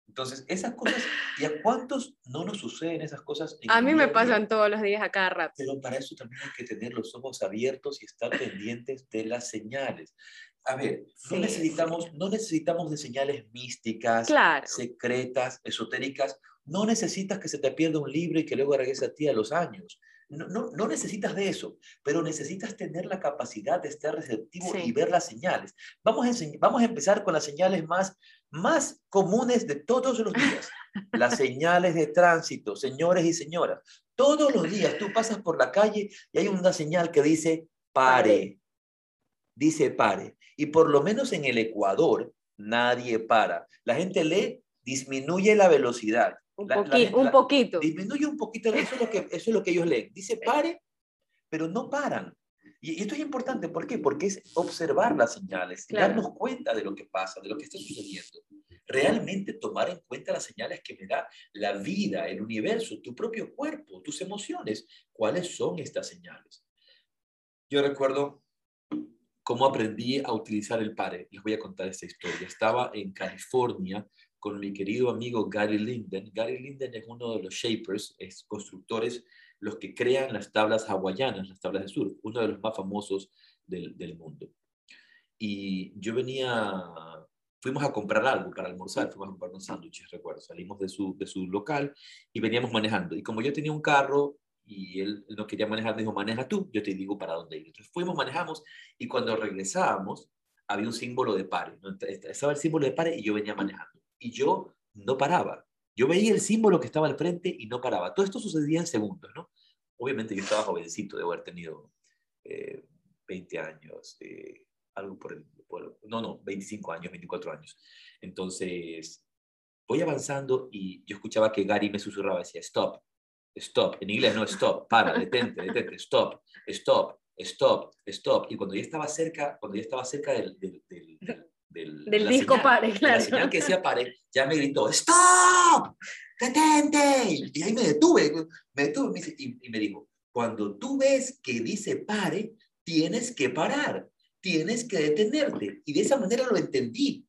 Entonces, esas cosas, ¿y a cuántos no nos suceden esas cosas? A mí me día? pasan todos los días a cada rato. Pero para eso también hay que tener los ojos abiertos y estar pendientes de las señales. a ver, no, Sí, necesitamos, no necesitamos de señales místicas, Claro. secretas, esotéricas. No necesitas que se te pierda un libro y que luego regrese a ti a los años. No, no, no necesitas de eso, pero necesitas tener la capacidad de estar receptivo Sí. y ver las señales. Vamos a, vamos a empezar con las señales más, más comunes de todos los días. Las señales de tránsito, señores y señoras. Todos los días tú pasas por la calle y hay una señal que dice. Pare. Dice pare. Y por lo menos en el Ecuador nadie para. La gente lee, disminuye la velocidad. Un, La- un poquito. Disminuye un poquito, eso es lo que, eso es lo que ellos leen. Dice pare, pero no paran. Y esto es importante, ¿por qué? Porque es observar las señales, Claro. darnos cuenta de lo que pasa, de lo que está sucediendo. Realmente tomar en cuenta las señales que me da la vida, el universo, tu propio cuerpo, tus emociones. ¿Cuáles son estas señales? Yo recuerdo cómo aprendí a utilizar el pare. Les voy a contar esta historia. Estaba en California con mi querido amigo Gary Linden. Gary Linden es uno de los shapers, es constructores, los que crean las tablas hawaianas, las tablas de surf, uno de los más famosos del, mundo. Y yo venía, fuimos a comprar algo para almorzar, fuimos a comprar unos sándwiches, recuerdo. Salimos de su, de su local y veníamos manejando. Y como yo tenía un carro y él, no quería manejar, dijo, maneja tú, yo te digo para dónde ir. Fuimos, manejamos y cuando regresábamos había un símbolo de pare. ¿no? Estaba el símbolo de pare y yo venía manejando. Y yo no paraba. Yo veía el símbolo que estaba al frente y no paraba. Todo esto sucedía en segundos, ¿no? Obviamente yo estaba jovencito, de haber tenido eh, 20 años, eh, algo por el... Por, no, no, 25 años, 24 años. Entonces, voy avanzando y yo escuchaba que Gary me susurraba, decía, stop, stop, en inglés no, stop, para, detente, detente, stop, stop, stop, stop. Y cuando ya estaba cerca, cuando ya estaba cerca del... del, del, del, Del disco señal, pare, de La claro. señal que decía pare, ya me gritó, stop, detente. Y ahí me detuve, me detuve y, y me dijo, cuando tú ves que dice pare, tienes que parar, tienes que detenerte. Y de esa manera lo entendí.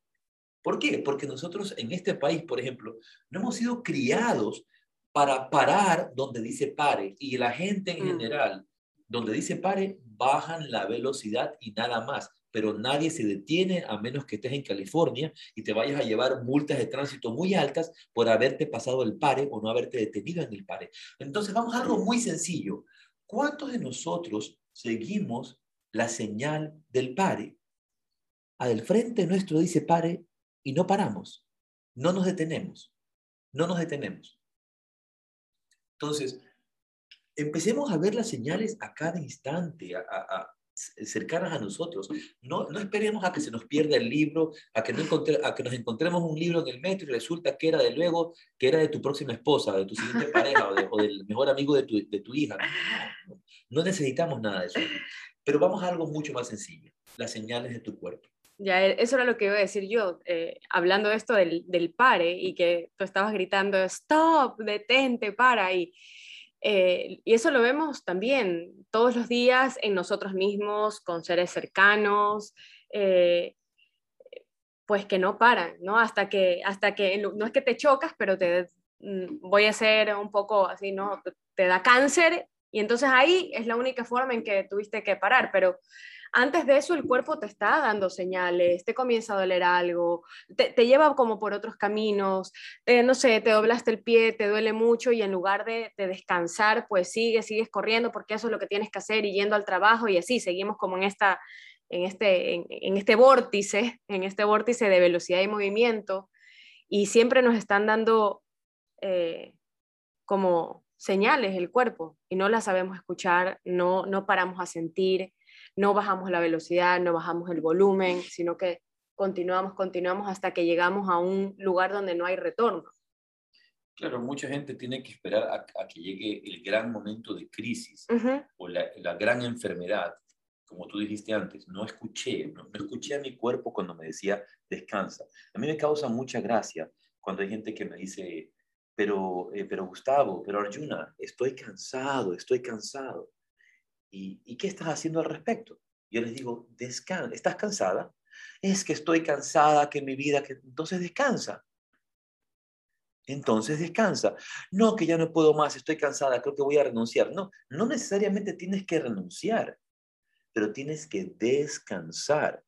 ¿Por qué? Porque nosotros en este país, por ejemplo, no hemos sido criados para parar donde dice pare. Y la gente en Mm. general, donde dice pare, bajan la velocidad y nada más. Pero nadie se detiene a menos que estés en California y te vayas a llevar multas de tránsito muy altas por haberte pasado el pare o no haberte detenido en el pare. Entonces vamos a algo muy sencillo. ¿Cuántos de nosotros seguimos la señal del pare? Al frente nuestro dice pare y no paramos. No nos detenemos. No nos detenemos. Entonces, empecemos a ver las señales a cada instante, a, cercanas a nosotros. No, no esperemos a que se nos pierda el libro, a que, no encontre- a que nos encontremos un libro en el metro y resulta que era de luego, que era de tu próxima esposa, de tu siguiente pareja o, de- o del mejor amigo de tu, de tu hija. No, no, necesitamos nada de eso. Pero vamos a algo mucho más sencillo, las señales de tu cuerpo. Ya, e- eso era lo que iba a decir yo, eh, hablando de esto del, del pare y que tú estabas gritando, stop, detente, para. Y, eh, y eso lo vemos también todos los días en nosotros mismos, con seres cercanos, eh, pues que no paran, ¿no? Hasta que, hasta que, no es que te chocas, pero te mm, voy a ser un poco así, ¿no? Te- Te da cáncer y entonces ahí es la única forma en que tuviste que parar, pero antes de eso el cuerpo te está dando señales, te comienza a doler algo, te, te lleva como por otros caminos, eh, no sé, te doblaste el pie, te duele mucho y en lugar de, de descansar, pues sigues, sigues corriendo porque eso es lo que tienes que hacer y yendo al trabajo y así, seguimos como en esta en este, en, en este vórtice, en este vórtice de velocidad y movimiento, y siempre nos están dando eh, como señales el cuerpo y no las sabemos escuchar, no, no paramos a sentir, no bajamos la velocidad, no bajamos el volumen, sino que continuamos, continuamos hasta que llegamos a un lugar donde no hay retorno. Claro, mucha gente tiene que esperar a, a que llegue el gran momento de crisis o la, la gran enfermedad, como tú dijiste antes, no escuché, no, no escuché a mi cuerpo cuando me decía descansa. A mí me causa mucha gracia cuando hay gente que me dice, pero, eh, pero Gustavo, pero Arjuna, estoy cansado, estoy cansado. ¿Y, ¿Y qué estás haciendo al respecto? Yo les digo, descansa, ¿estás cansada? Es que estoy cansada, que mi vida, que entonces descansa. Entonces descansa. No, que ya no puedo más, estoy cansada, creo que voy a renunciar. No, no necesariamente tienes que renunciar, pero tienes que descansar.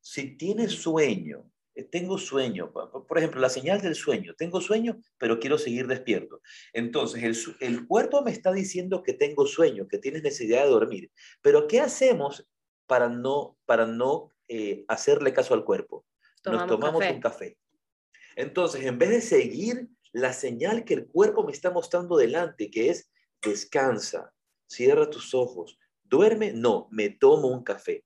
Si tienes sueño, tengo sueño, por ejemplo, la señal del sueño, tengo sueño, pero quiero seguir despierto. Entonces, el, el cuerpo me está diciendo que tengo sueño, que tienes necesidad de dormir, pero ¿qué hacemos para no, para no eh, hacerle caso al cuerpo? Nos tomamos un café. Entonces, en vez de seguir la señal que el cuerpo me está mostrando delante, que es descansa, cierra tus ojos, duerme, no, me tomo un café.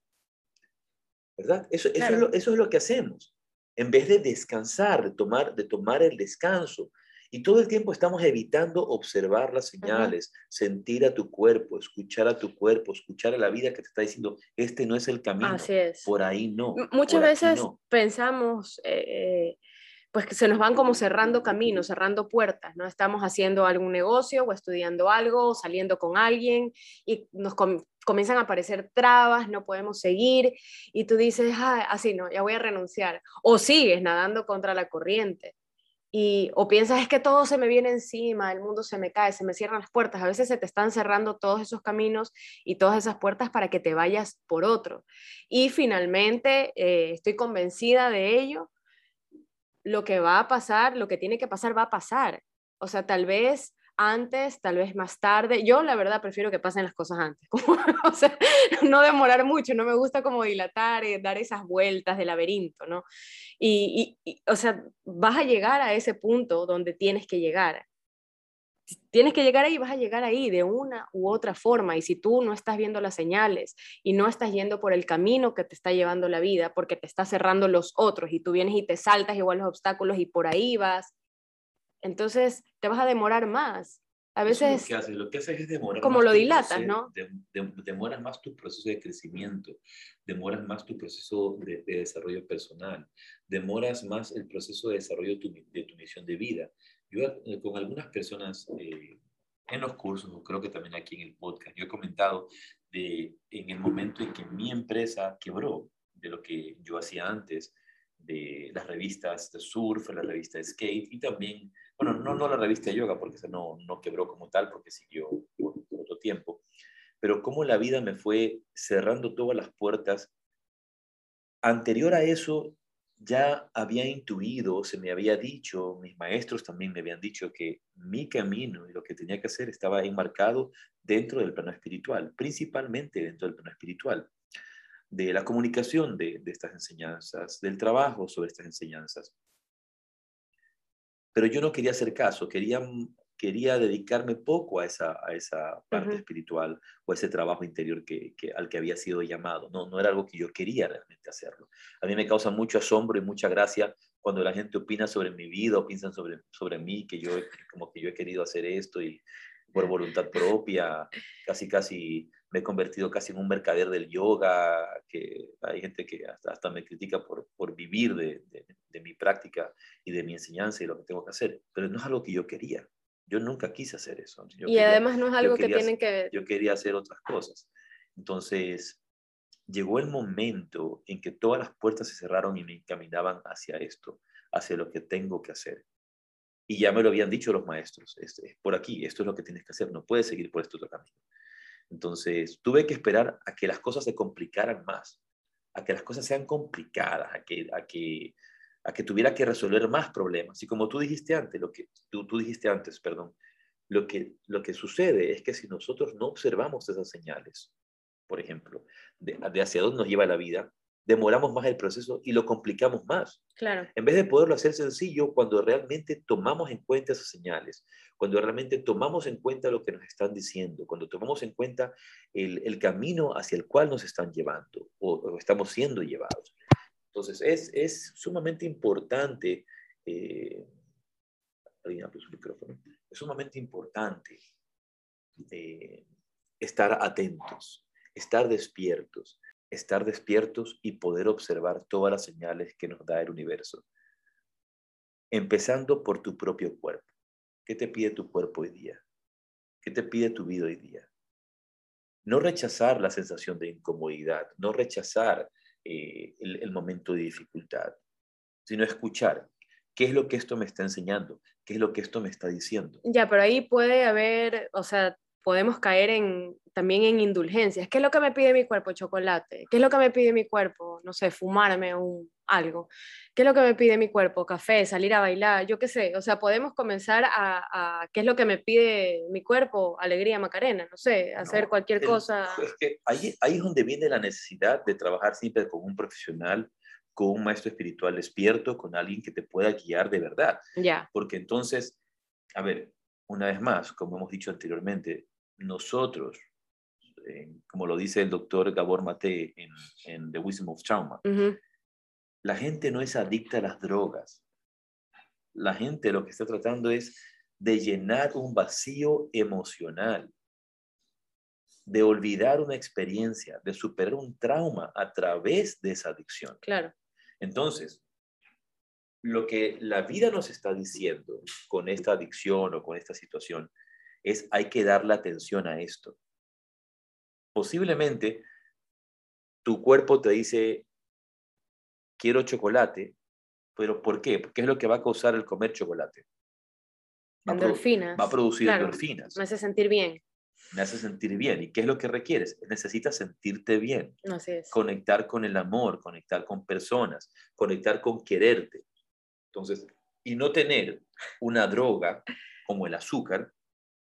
¿Verdad? Eso, eso, es lo, que hacemos. En vez de descansar, de tomar, de tomar el descanso. Y todo el tiempo estamos evitando observar las señales, sentir a tu cuerpo, escuchar a tu cuerpo, escuchar a la vida que te está diciendo, este no es el camino. Así es. Por ahí no. Muchas veces pensamos, eh, eh, pues que se nos van como cerrando caminos, cerrando puertas, ¿no? Estamos haciendo algún negocio o estudiando algo, o saliendo con alguien y nos comienzan a aparecer trabas, no podemos seguir y tú dices, ah, así no, ya voy a renunciar. O sigues nadando contra la corriente y o piensas es que todo se me viene encima, el mundo se me cae, se me cierran las puertas. A veces se te están cerrando todos esos caminos y todas esas puertas para que te vayas por otro. Y finalmente, eh, estoy convencida de ello, lo que va a pasar, lo que tiene que pasar, va a pasar. O sea, tal vez antes, tal vez más tarde. Yo la verdad prefiero que pasen las cosas antes, o sea, no demorar mucho, no me gusta como dilatar, eh, dar esas vueltas de laberinto, ¿no? y, o sea, vas a llegar a ese punto donde tienes que llegar tienes que llegar ahí, vas a llegar ahí de una u otra forma. Y si tú no estás viendo las señales y no estás yendo por el camino que te está llevando la vida, porque te está cerrando los otros y tú vienes y te saltas igual los obstáculos y por ahí vas, entonces te vas a demorar más. A veces... lo que haces, lo que haces es demorar. Como lo dilatas, ¿no? demoras más tu proceso de crecimiento, demoras más tu proceso de, desarrollo personal, demoras más el proceso de desarrollo de tu misión de vida. Yo eh, con algunas personas eh, en los cursos, creo que también aquí en el podcast, yo he comentado de en el momento en que mi empresa quebró de lo que yo hacía antes, de las revistas de surf, la revista de skate y también, bueno, no, no la revista de yoga porque esa no, no quebró como tal porque siguió por, por otro tiempo, pero cómo la vida me fue cerrando todas las puertas. Anterior a eso, ya había intuido, se me había dicho, mis maestros también me habían dicho que mi camino y lo que tenía que hacer estaba enmarcado dentro del plano espiritual, principalmente dentro del plano espiritual, de la comunicación de, estas enseñanzas, del trabajo sobre estas enseñanzas. Pero yo no quería hacer caso, quería quería dedicarme poco a esa, a esa parte espiritual o a ese trabajo interior que, al que había sido llamado. No, no era algo que yo quería realmente hacerlo. A mí me causa mucho asombro y mucha gracia cuando la gente opina sobre mi vida o piensan sobre, sobre mí, que yo, como que yo he querido hacer esto y por voluntad propia, casi, casi me he convertido casi en un mercader del yoga, que hay gente que hasta, hasta me critica por, por vivir de, de, de mi práctica y de mi enseñanza y lo que tengo que hacer, pero no es algo que yo quería. Yo nunca quise hacer eso. y además no es algo que tienen que ver. Yo quería hacer otras cosas. Entonces, llegó el momento en que todas las puertas se cerraron y me encaminaban hacia esto, hacia lo que tengo que hacer. Y ya me lo habían dicho los maestros, es, por aquí, esto es lo que tienes que hacer, no puedes seguir por este otro camino. Entonces, tuve que esperar a que las cosas se complicaran más, a que las cosas sean complicadas, a que, a que a que tuviera que resolver más problemas. Y como tú dijiste antes, lo que tú, tú dijiste antes, perdón, lo que, lo que sucede es que si nosotros no observamos esas señales, por ejemplo, de, de, hacia dónde nos lleva la vida, demoramos más el proceso y lo complicamos más. Claro. En vez de poderlo hacer sencillo, cuando realmente tomamos en cuenta esas señales, cuando realmente tomamos en cuenta lo que nos están diciendo, cuando tomamos en cuenta el, el camino hacia el cual nos están llevando o, o estamos siendo llevados, entonces, es, es sumamente importante, eh, micrófono, es sumamente importante eh, estar atentos, estar despiertos, estar despiertos y poder observar todas las señales que nos da el universo. Empezando por tu propio cuerpo. ¿Qué te pide tu cuerpo hoy día? ¿Qué te pide tu vida hoy día? No rechazar la sensación de incomodidad, no rechazar eh, el, momento de dificultad, sino escuchar qué es lo que esto me está enseñando, qué es lo que esto me está diciendo. Ya, pero ahí puede haber, o sea, podemos caer en también en indulgencias. ¿Qué es lo que me pide mi cuerpo? Chocolate. ¿Qué es lo que me pide mi cuerpo? No sé, fumarme un, algo. ¿Qué es lo que me pide mi cuerpo? Café, salir a bailar, yo qué sé. O sea, podemos comenzar a, ¿qué es lo que me pide mi cuerpo? Alegría, Macarena, no sé, hacer cualquier cosa. Es que ahí, ahí es donde viene la necesidad de trabajar siempre con un profesional con un maestro espiritual despierto, con alguien que te pueda guiar de verdad. Ya. Porque entonces, a ver, una vez más, como hemos dicho anteriormente, nosotros, como lo dice el doctor Gabor Mate en, The Wisdom of Trauma, la gente no es adicta a las drogas. La gente lo que está tratando es de llenar un vacío emocional, de olvidar una experiencia, de superar un trauma a través de esa adicción. Claro. Entonces, lo que la vida nos está diciendo con esta adicción o con esta situación es hay que darle atención a esto. Posiblemente tu cuerpo te dice, quiero chocolate, pero ¿por qué? Porque es lo que va a causar el comer chocolate. Va endorfinas. va a producir endorfinas. Me hace sentir bien. Me hace sentir bien. ¿Y qué es lo que requieres? Necesitas sentirte bien. Así es. Conectar con el amor, conectar con personas, conectar con quererte. Entonces, y no tener una droga como el azúcar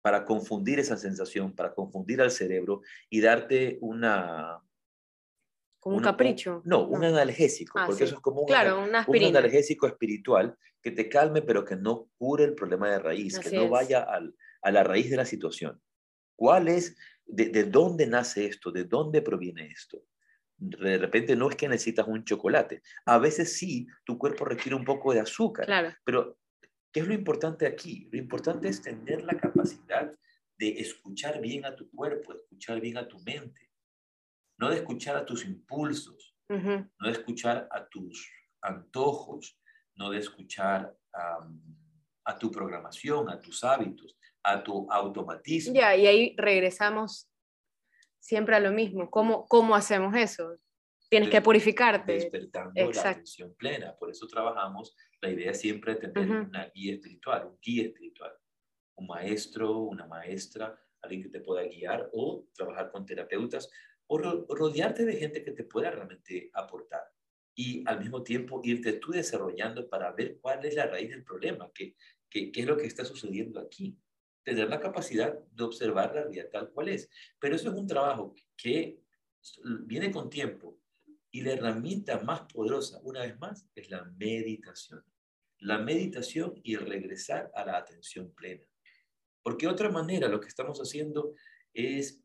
para confundir esa sensación, para confundir al cerebro y darte una... Como un capricho. no, un analgésico, ah, porque eso es como un, claro, un analgésico espiritual que te calme, pero que no cure el problema de raíz, que no vaya al, a la raíz de la situación. ¿Cuál es, de, de, dónde nace esto? ¿De dónde proviene esto? De repente no es que necesitas un chocolate. A veces sí, tu cuerpo requiere un poco de azúcar, claro. pero ¿Qué es lo importante aquí? Lo importante es tener la capacidad de escuchar bien a tu cuerpo, escuchar bien a tu mente, no de escuchar a tus impulsos, no de escuchar a tus antojos, no de escuchar a tu programación, a tus hábitos, a tu automatismo. Ya, y ahí regresamos siempre a lo mismo. ¿Cómo, cómo hacemos eso? Tienes que purificarte. Despertando la atención plena. Por eso trabajamos la idea es siempre tener una guía espiritual, un guía espiritual, un maestro, una maestra, alguien que te pueda guiar o trabajar con terapeutas o rodearte de gente que te pueda realmente aportar y al mismo tiempo irte tú desarrollando para ver cuál es la raíz del problema, qué, qué, qué es lo que está sucediendo aquí. Tener la capacidad de observar la realidad tal cual es. Pero eso es un trabajo que viene con tiempo y la herramienta más poderosa, una vez más, es la meditación la meditación y regresar a la atención plena. Porque otra manera lo que estamos haciendo es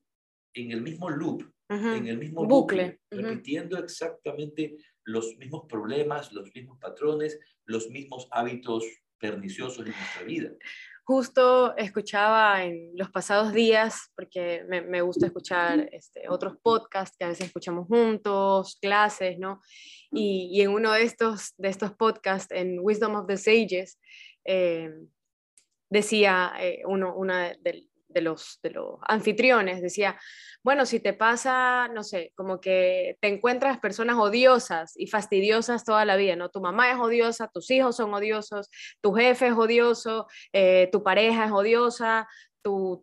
en el mismo loop, en el mismo bucle, repitiendo exactamente los mismos problemas, los mismos patrones, los mismos hábitos perniciosos en nuestra vida. Justo escuchaba en los pasados días, porque me, gusta escuchar este, otros podcasts que a veces escuchamos juntos, clases, ¿no? Y, en uno de estos, de estos podcasts, en Wisdom of the Sages, eh, decía eh, uno, una de, de los, de los anfitriones, decía, bueno, si te pasa, no sé, como que te encuentras personas odiosas y fastidiosas toda la vida, ¿no? Tu mamá es odiosa, tus hijos son odiosos, tu jefe es odioso, eh, tu pareja es odiosa, tu,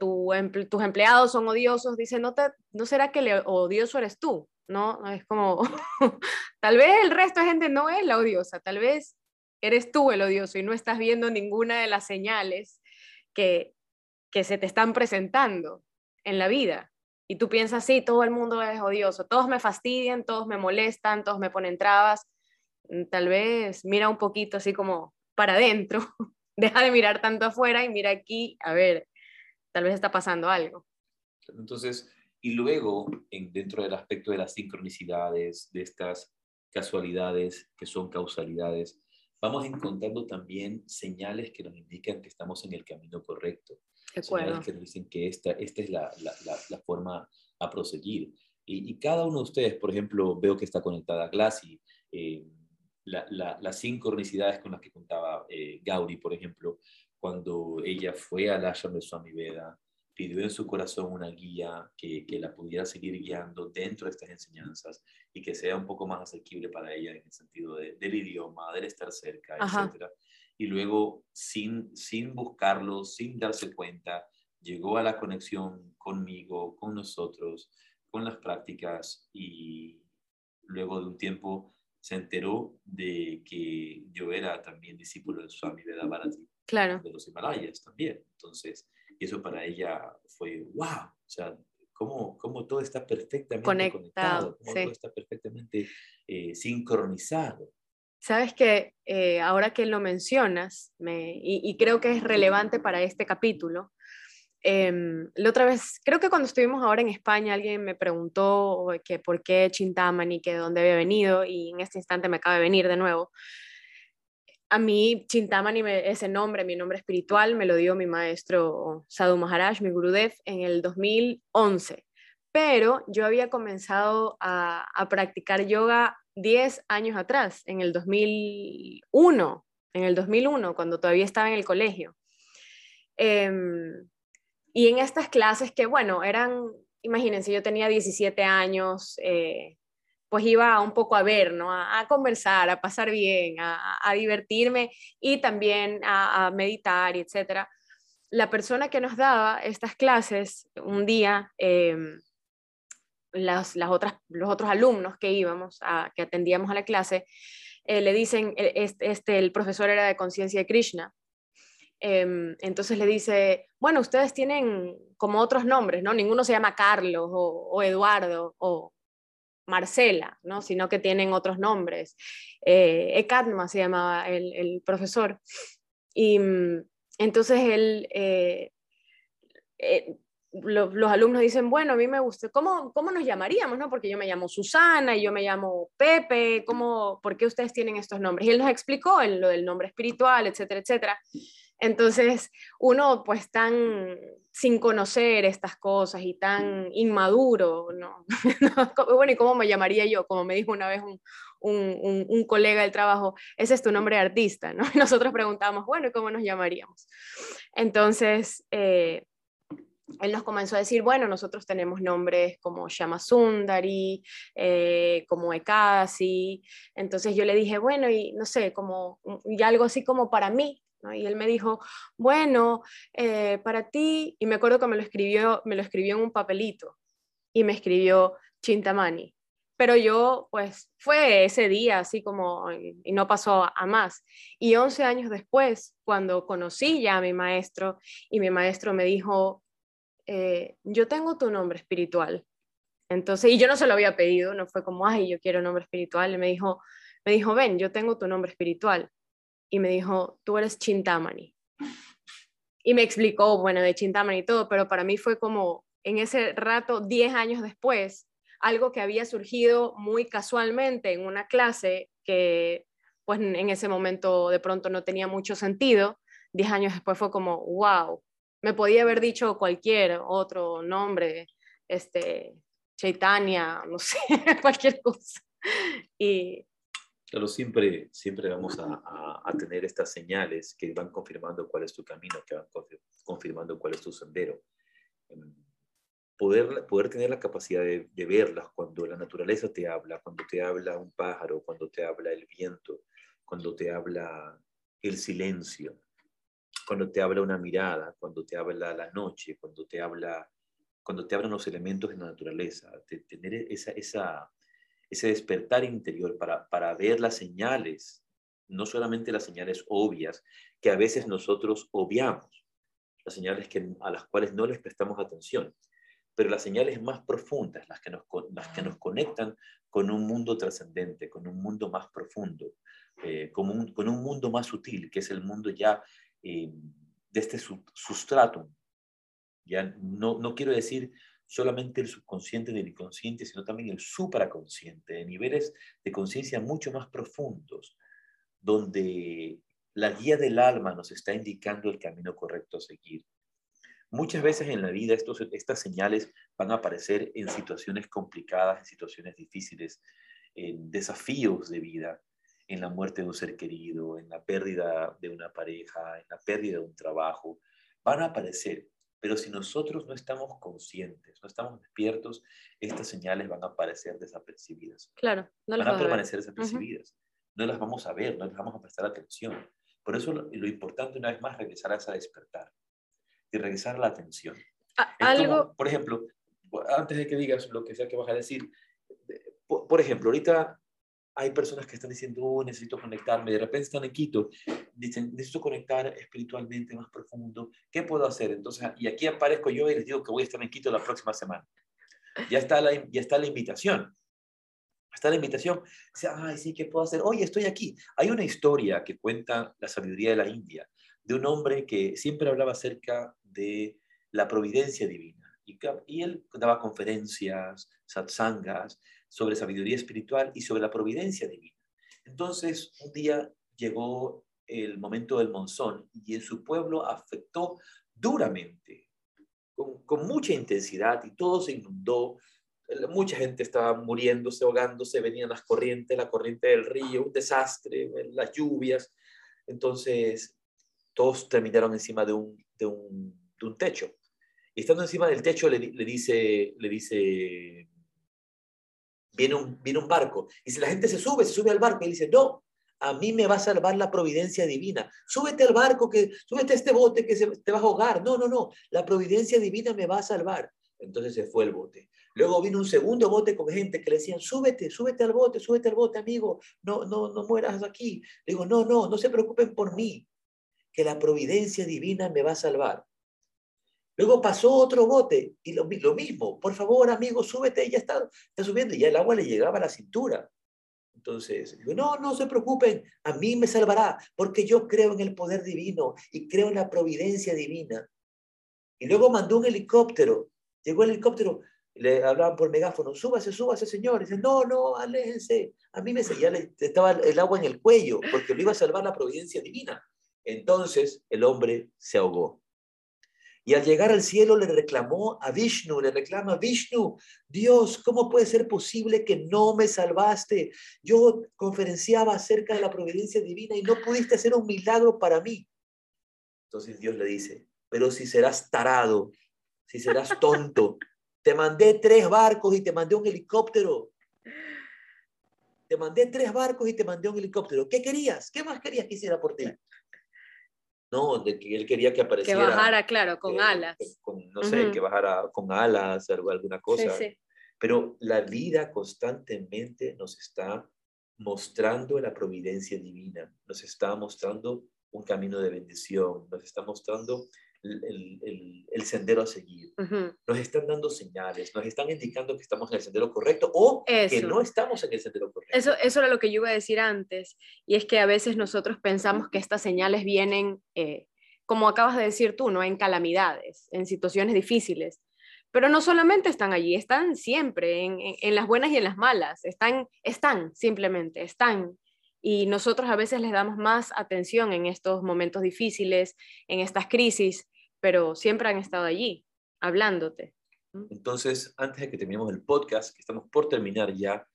tus empleados son odiosos, dice, ¿no, te, ¿no será que el odioso eres tú? ¿No? Es como, tal vez el resto de gente no es la odiosa, tal vez eres tú el odioso y no estás viendo ninguna de las señales que, que se te están presentando en la vida. Y tú piensas, sí, todo el mundo es odioso, todos me fastidian, todos me molestan, todos me ponen trabas. Mm, tal vez mira un poquito así como para adentro, deja de mirar tanto afuera y mira aquí, a ver, tal vez está pasando algo. Entonces, y luego, en, dentro del aspecto de las sincronicidades, de estas casualidades que son causalidades, vamos encontrando también señales que nos indican que estamos en el camino correcto señales que nos dicen que esta, esta es la, la, la, forma a proseguir. Y, y, cada uno de ustedes, por ejemplo, veo que está conectada a Glassy, eh, las sincronicidades con las que contaba eh, Gauri, por ejemplo, cuando ella fue al ashram de Swami Veda, pidió en su corazón una guía que, que, la pudiera seguir guiando dentro de estas enseñanzas y que sea un poco más asequible para ella en el sentido de, del idioma, del estar cerca, etc y luego sin, sin buscarlo, sin darse cuenta, llegó a la conexión conmigo, con nosotros, con las prácticas y luego de un tiempo se enteró de que yo era también discípulo de Swami Vedabharati, claro. de los Himalayas también. Entonces, eso para ella fue wow, o sea, cómo, cómo todo está perfectamente conectado, cómo todo está perfectamente eh, sincronizado. Sabes que eh, ahora que lo mencionas, me, y, creo que es relevante para este capítulo, em, la otra vez, creo que cuando estuvimos ahora en España, alguien me preguntó que por qué Chintamani, que de dónde había venido, y en este instante me acaba de venir de nuevo. A mí, Chintamani, ese nombre, mi nombre espiritual, me lo dio mi maestro Sadhu Maharaj, mi Gurudev, en el 2011. Pero yo había comenzado a, a practicar yoga 10 años atrás, en el 2001, en el 2001, cuando todavía estaba en el colegio. Em, y en estas clases que, bueno, eran, imagínense, yo tenía 17 años, eh, pues iba un poco a ver, ¿no? A, conversar, a pasar bien, a, divertirme y también a, meditar, etc. La persona que nos daba estas clases un día, em, las, otras, los otros alumnos que íbamos, a, que atendíamos a la clase, eh, le dicen, e, este, este, el profesor era de conciencia de Krishna, em, entonces le dice, bueno, ustedes tienen como otros nombres, ¿no? Ninguno se llama Carlos o Eduardo o, Marcela, ¿no? sino que tienen otros nombres. Eh, se llamaba el, profesor. Y mm, entonces él, eh, eh, los alumnos dicen, bueno, a mí me gusta, ¿cómo, ¿cómo nos llamaríamos? No? Porque yo me llamo Susana y yo me llamo Pepe, ¿cómo, ¿por qué ustedes tienen estos nombres? Y él nos explicó en lo del nombre espiritual, etcétera, etcétera. Entonces, uno pues tan sin conocer estas cosas y tan inmaduro, ¿no? bueno, ¿y cómo me llamaría yo? Como me dijo una vez un, un, colega del trabajo, ese es tu nombre artista, ¿no? Nosotros preguntamos, bueno, ¿y cómo nos llamaríamos? Entonces, eh, él nos comenzó a decir, bueno, nosotros tenemos nombres como Shamasundari, eh, como Ekasi, entonces yo le dije, bueno, y no sé, como, y algo así como para mí, y él me dijo, bueno, eh, para ti, y me acuerdo que me lo, escribió, me lo escribió en un papelito y me escribió Chintamani. Pero yo, pues, fue ese día así como, y no pasó a más. Y 11 años después, cuando conocí ya a mi maestro, y mi maestro me dijo, eh, yo tengo tu nombre espiritual. Entonces, y yo no se lo había pedido, no fue como, ay, yo quiero nombre espiritual. Y me dijo, me dijo, ven, yo tengo tu nombre espiritual y me dijo, tú eres Chintamani. Y me explicó, bueno, de Chintamani y todo, pero para mí fue como en ese rato, 10 años después, algo que había surgido muy casualmente en una clase que pues en ese momento de pronto no tenía mucho sentido. 10 años después fue como, wow, me podía haber dicho cualquier otro nombre, este, Chaitanya, no sé, cualquier cosa. Y, Claro, siempre, siempre vamos a, a, tener estas señales que van confirmando cuál es tu camino, que van confirmando cuál es tu sendero. Em, poder, poder tener la capacidad de, de, verlas cuando la naturaleza te habla, cuando te habla un pájaro, cuando te habla el viento, cuando te habla el silencio, cuando te habla una mirada, cuando te habla la noche, cuando te habla cuando te hablan los elementos de la naturaleza, tener esa, esa, ese despertar interior para, para ver las señales, no solamente las señales obvias que a veces nosotros obviamos, las señales que, a las cuales no les prestamos atención, pero las señales más profundas, las que nos, las que nos conectan con un mundo trascendente, con un mundo más profundo, eh, con, un, con, un, mundo más sutil, que es el mundo ya eh, de este sustratum. Ya no, no quiero decir solamente el subconsciente del inconsciente, sino también el supraconsciente, de niveles de conciencia mucho más profundos, donde la guía del alma nos está indicando el camino correcto a seguir. Muchas veces en la vida estas señales van a aparecer en situaciones complicadas, en situaciones difíciles, en desafíos de vida, en la muerte de un ser querido, en la pérdida de una pareja, en la pérdida de un trabajo. Van a aparecer pero si nosotros no estamos conscientes, no estamos despiertos, estas señales van a aparecer desapercibidas. Claro, no las van a permanecer desapercibidas. No las vamos a ver, no las vamos a prestar atención. Por eso lo, importante una vez más regresar a esa despertar. de regresar la atención. algo... por ejemplo, antes de que digas lo que sea que vas a decir, por, ejemplo, ahorita hay personas que están diciendo, oh, necesito conectarme, de repente están en Quito, dicen, necesito conectar espiritualmente más profundo, ¿qué puedo hacer? Entonces, y aquí aparezco yo y les digo que voy a estar en Quito la próxima semana. Ya está la, ya está la invitación. Está la invitación. Dice, ay, sí, ¿qué puedo hacer? Oye, estoy aquí. Hay una historia que cuenta la sabiduría de la India, de un hombre que siempre hablaba acerca de la providencia divina. Y, y él daba conferencias, satsangas, sobre sabiduría espiritual y sobre la providencia divina. Entonces, un día llegó el momento del monzón y en su pueblo afectó duramente, con, mucha intensidad y todo se inundó. Mucha gente estaba muriéndose, ahogándose, venían las corrientes, la corriente del río, un desastre, las lluvias. Entonces, todos terminaron encima de un, de un, de un techo. Y estando encima del techo le, le dice, le dice viene un, viene un barco. Y si la gente se sube, se sube al barco y dice, no, a mí me va a salvar la providencia divina. Súbete al barco, que, súbete a este bote que te vas a ahogar. No, no, no, la providencia divina me va a salvar. Entonces se fue el bote. Luego vino un segundo bote con gente que le decían, súbete, súbete al bote, súbete al bote, amigo, no, no, no mueras aquí. Le digo, no, no, no se preocupen por mí, que la providencia divina me va a salvar. Luego pasó otro bote y lo, mismo, por favor, amigo, súbete, ya está, está subiendo, y ya el agua le llegaba a la cintura. Entonces, no, no se preocupen, a mí me salvará, porque yo creo en el poder divino y creo en la providencia divina. Y luego mandó un helicóptero, llegó el helicóptero, le hablaban por megáfono, súbase, súbase, señor. Y dice, no, no, aléjense. A mí me ya le, estaba el agua en el cuello, porque lo iba a salvar la providencia divina. Entonces el hombre se ahogó. Y al llegar al cielo le reclamó a Vishnu, le reclama, Vishnu, Dios, ¿cómo puede ser posible que no me salvaste? Yo conferenciaba acerca de la providencia divina y no pudiste hacer un milagro para mí. Entonces Dios le dice, pero si serás tarado, si serás tonto, te mandé tres barcos y te mandé un helicóptero. Te mandé tres barcos y te mandé un helicóptero. ¿Qué querías? ¿Qué más querías que hiciera por ti? ¿No? De que él quería que apareciera. Que bajara, claro, con alas. no sé, que bajara con alas o alguna cosa. Pero la vida constantemente nos está mostrando la providencia divina, nos está mostrando un camino de bendición, nos está mostrando el, sendero a seguir. Nos están dando señales, nos están indicando que estamos en el sendero correcto o que no estamos en el sendero correcto. Eso, eso era lo que yo iba a decir antes, y es que a veces nosotros pensamos que estas señales vienen, eh, como acabas de decir tú, ¿no? en calamidades, en situaciones difíciles. Pero no solamente están allí, están siempre, en, en las buenas y en las malas, están, están simplemente, están y nosotros a veces les damos más atención en estos momentos difíciles, en estas crisis, pero siempre han estado allí, hablándote. Entonces, antes de que terminemos el podcast, que estamos por terminar ya,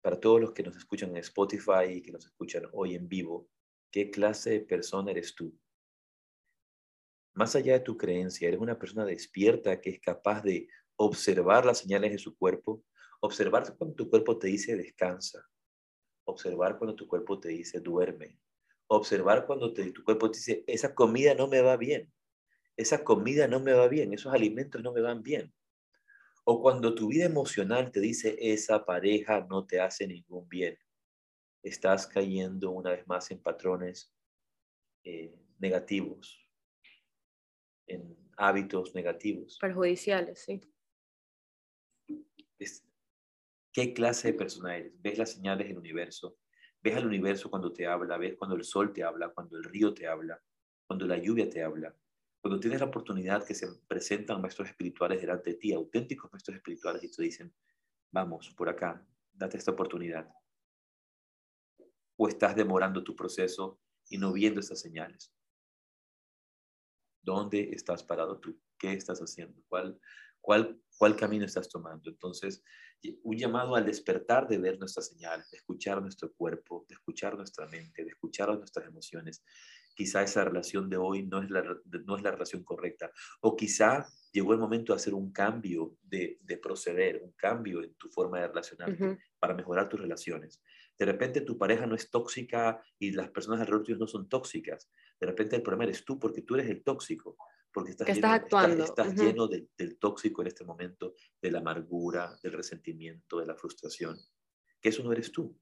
para todos los que nos escuchan en Spotify y que nos escuchan hoy en vivo, ¿qué clase de persona eres tú? Más allá de tu creencia, eres una persona despierta que es capaz de observar las señales de su cuerpo, observar cuando tu cuerpo te dice descansa, observar cuando tu cuerpo te dice duerme, observar cuando tu cuerpo te dice esa comida no me va bien, esa comida no me va bien, esos alimentos no me van bien. O cuando tu vida emocional te dice esa pareja no te hace ningún bien, estás cayendo una vez más en patrones eh, negativos, en hábitos negativos. Perjudiciales, sí. ¿Qué clase de persona eres? ¿Ves las señales del universo? ¿Ves al universo cuando te habla? ¿Ves cuando el sol te habla? Cuando el río te habla? Cuando la lluvia te habla? Cuando tienes la oportunidad que se presentan maestros espirituales delante de ti, auténticos maestros espirituales, y te dicen, vamos, por acá, date esta oportunidad. O estás demorando tu proceso y no viendo esas señales. ¿Dónde estás parado tú? ¿Qué estás haciendo? ¿Cuál, cuál, cuál camino estás tomando? Entonces, un llamado al despertar de ver nuestras señales, de escuchar nuestro cuerpo, de escuchar nuestra mente, de escuchar nuestras emociones. Quizá esa relación de hoy no es la, no es la relación correcta. O quizá llegó el momento de hacer un cambio de, proceder, un cambio en tu forma de relacionarte para mejorar tus relaciones. De repente tu pareja no es tóxica y las personas alrededor tuyo no son tóxicas. De repente el problema eres tú porque tú eres el tóxico, porque estás, lleno, actuando. estás, lleno del tóxico en este momento, de la amargura, del resentimiento, de la frustración. Que eso no eres tú.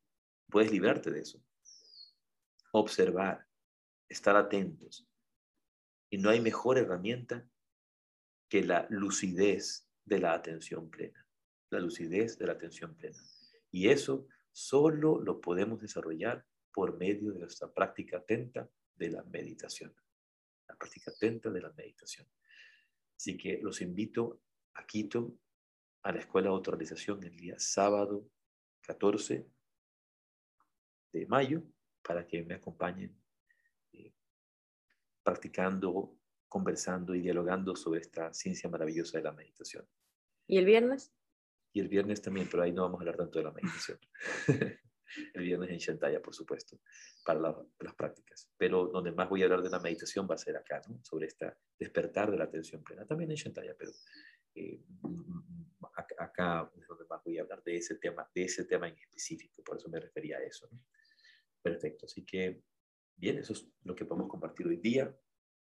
Puedes librarte de eso. Observar, estar atentos. Y no hay mejor herramienta que la lucidez de la atención plena. La lucidez de la atención plena. Y eso solo lo podemos desarrollar por medio de nuestra práctica atenta de la meditación. La práctica atenta de la meditación. Así que los invito a Quito, a la Escuela de Autorización el día sábado 14 de mayo, para que me acompañen eh, practicando, conversando y dialogando sobre esta ciencia maravillosa de la meditación. ¿Y el viernes? Y el viernes también, pero ahí no vamos a hablar tanto de la meditación. el viernes en Shantaya, por supuesto, para las prácticas. Pero donde más voy a hablar de la meditación va a ser acá, ¿no? sobre esta despertar de la atención plena. También en Shantaya, pero eh, acá es donde más voy a hablar de ese tema, de ese tema en específico. Por eso me refería a eso. Perfecto. Así que, bien, eso es lo que podemos compartir hoy día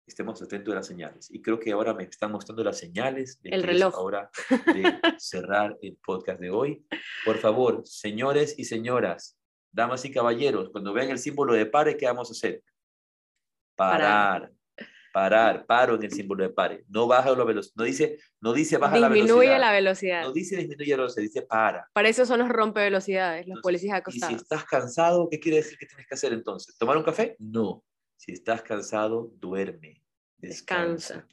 estemos atentos a las señales. Y creo que ahora me están mostrando las señales de el reloj. ahora de cerrar el podcast de hoy. Por favor, señores y señoras, damas y caballeros, cuando vean el símbolo de pare, ¿qué vamos a hacer? Parar. Parar, paro en el símbolo de pare. No baja la velocidad. No dice, no dice baja la velocidad. Disminuye la velocidad. No dice disminuye la velocidad, dice para. Para eso son los rompe velocidades, los policías acostados. Y si estás cansado, ¿qué quiere decir que tienes que hacer entonces? ¿Tomar un café? No. Si estás cansado, duerme, descansa.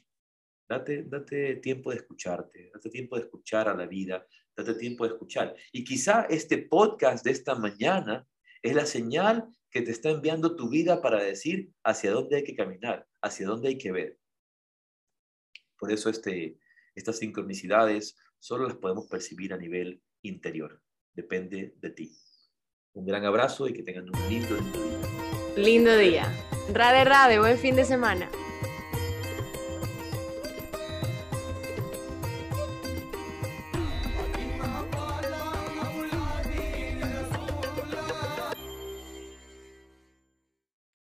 Date, date tiempo de escucharte, date tiempo de escuchar a la vida, date tiempo de escuchar. Y quizá este podcast de esta mañana es la señal que te está enviando tu vida para decir hacia dónde hay que caminar, hacia dónde hay que ver. Por eso este, estas sincronicidades solo las podemos percibir a nivel interior. Depende de ti. Un gran abrazo y que tengan un lindo, lindo día. Lindo día. Rade, rade, buen fin de semana.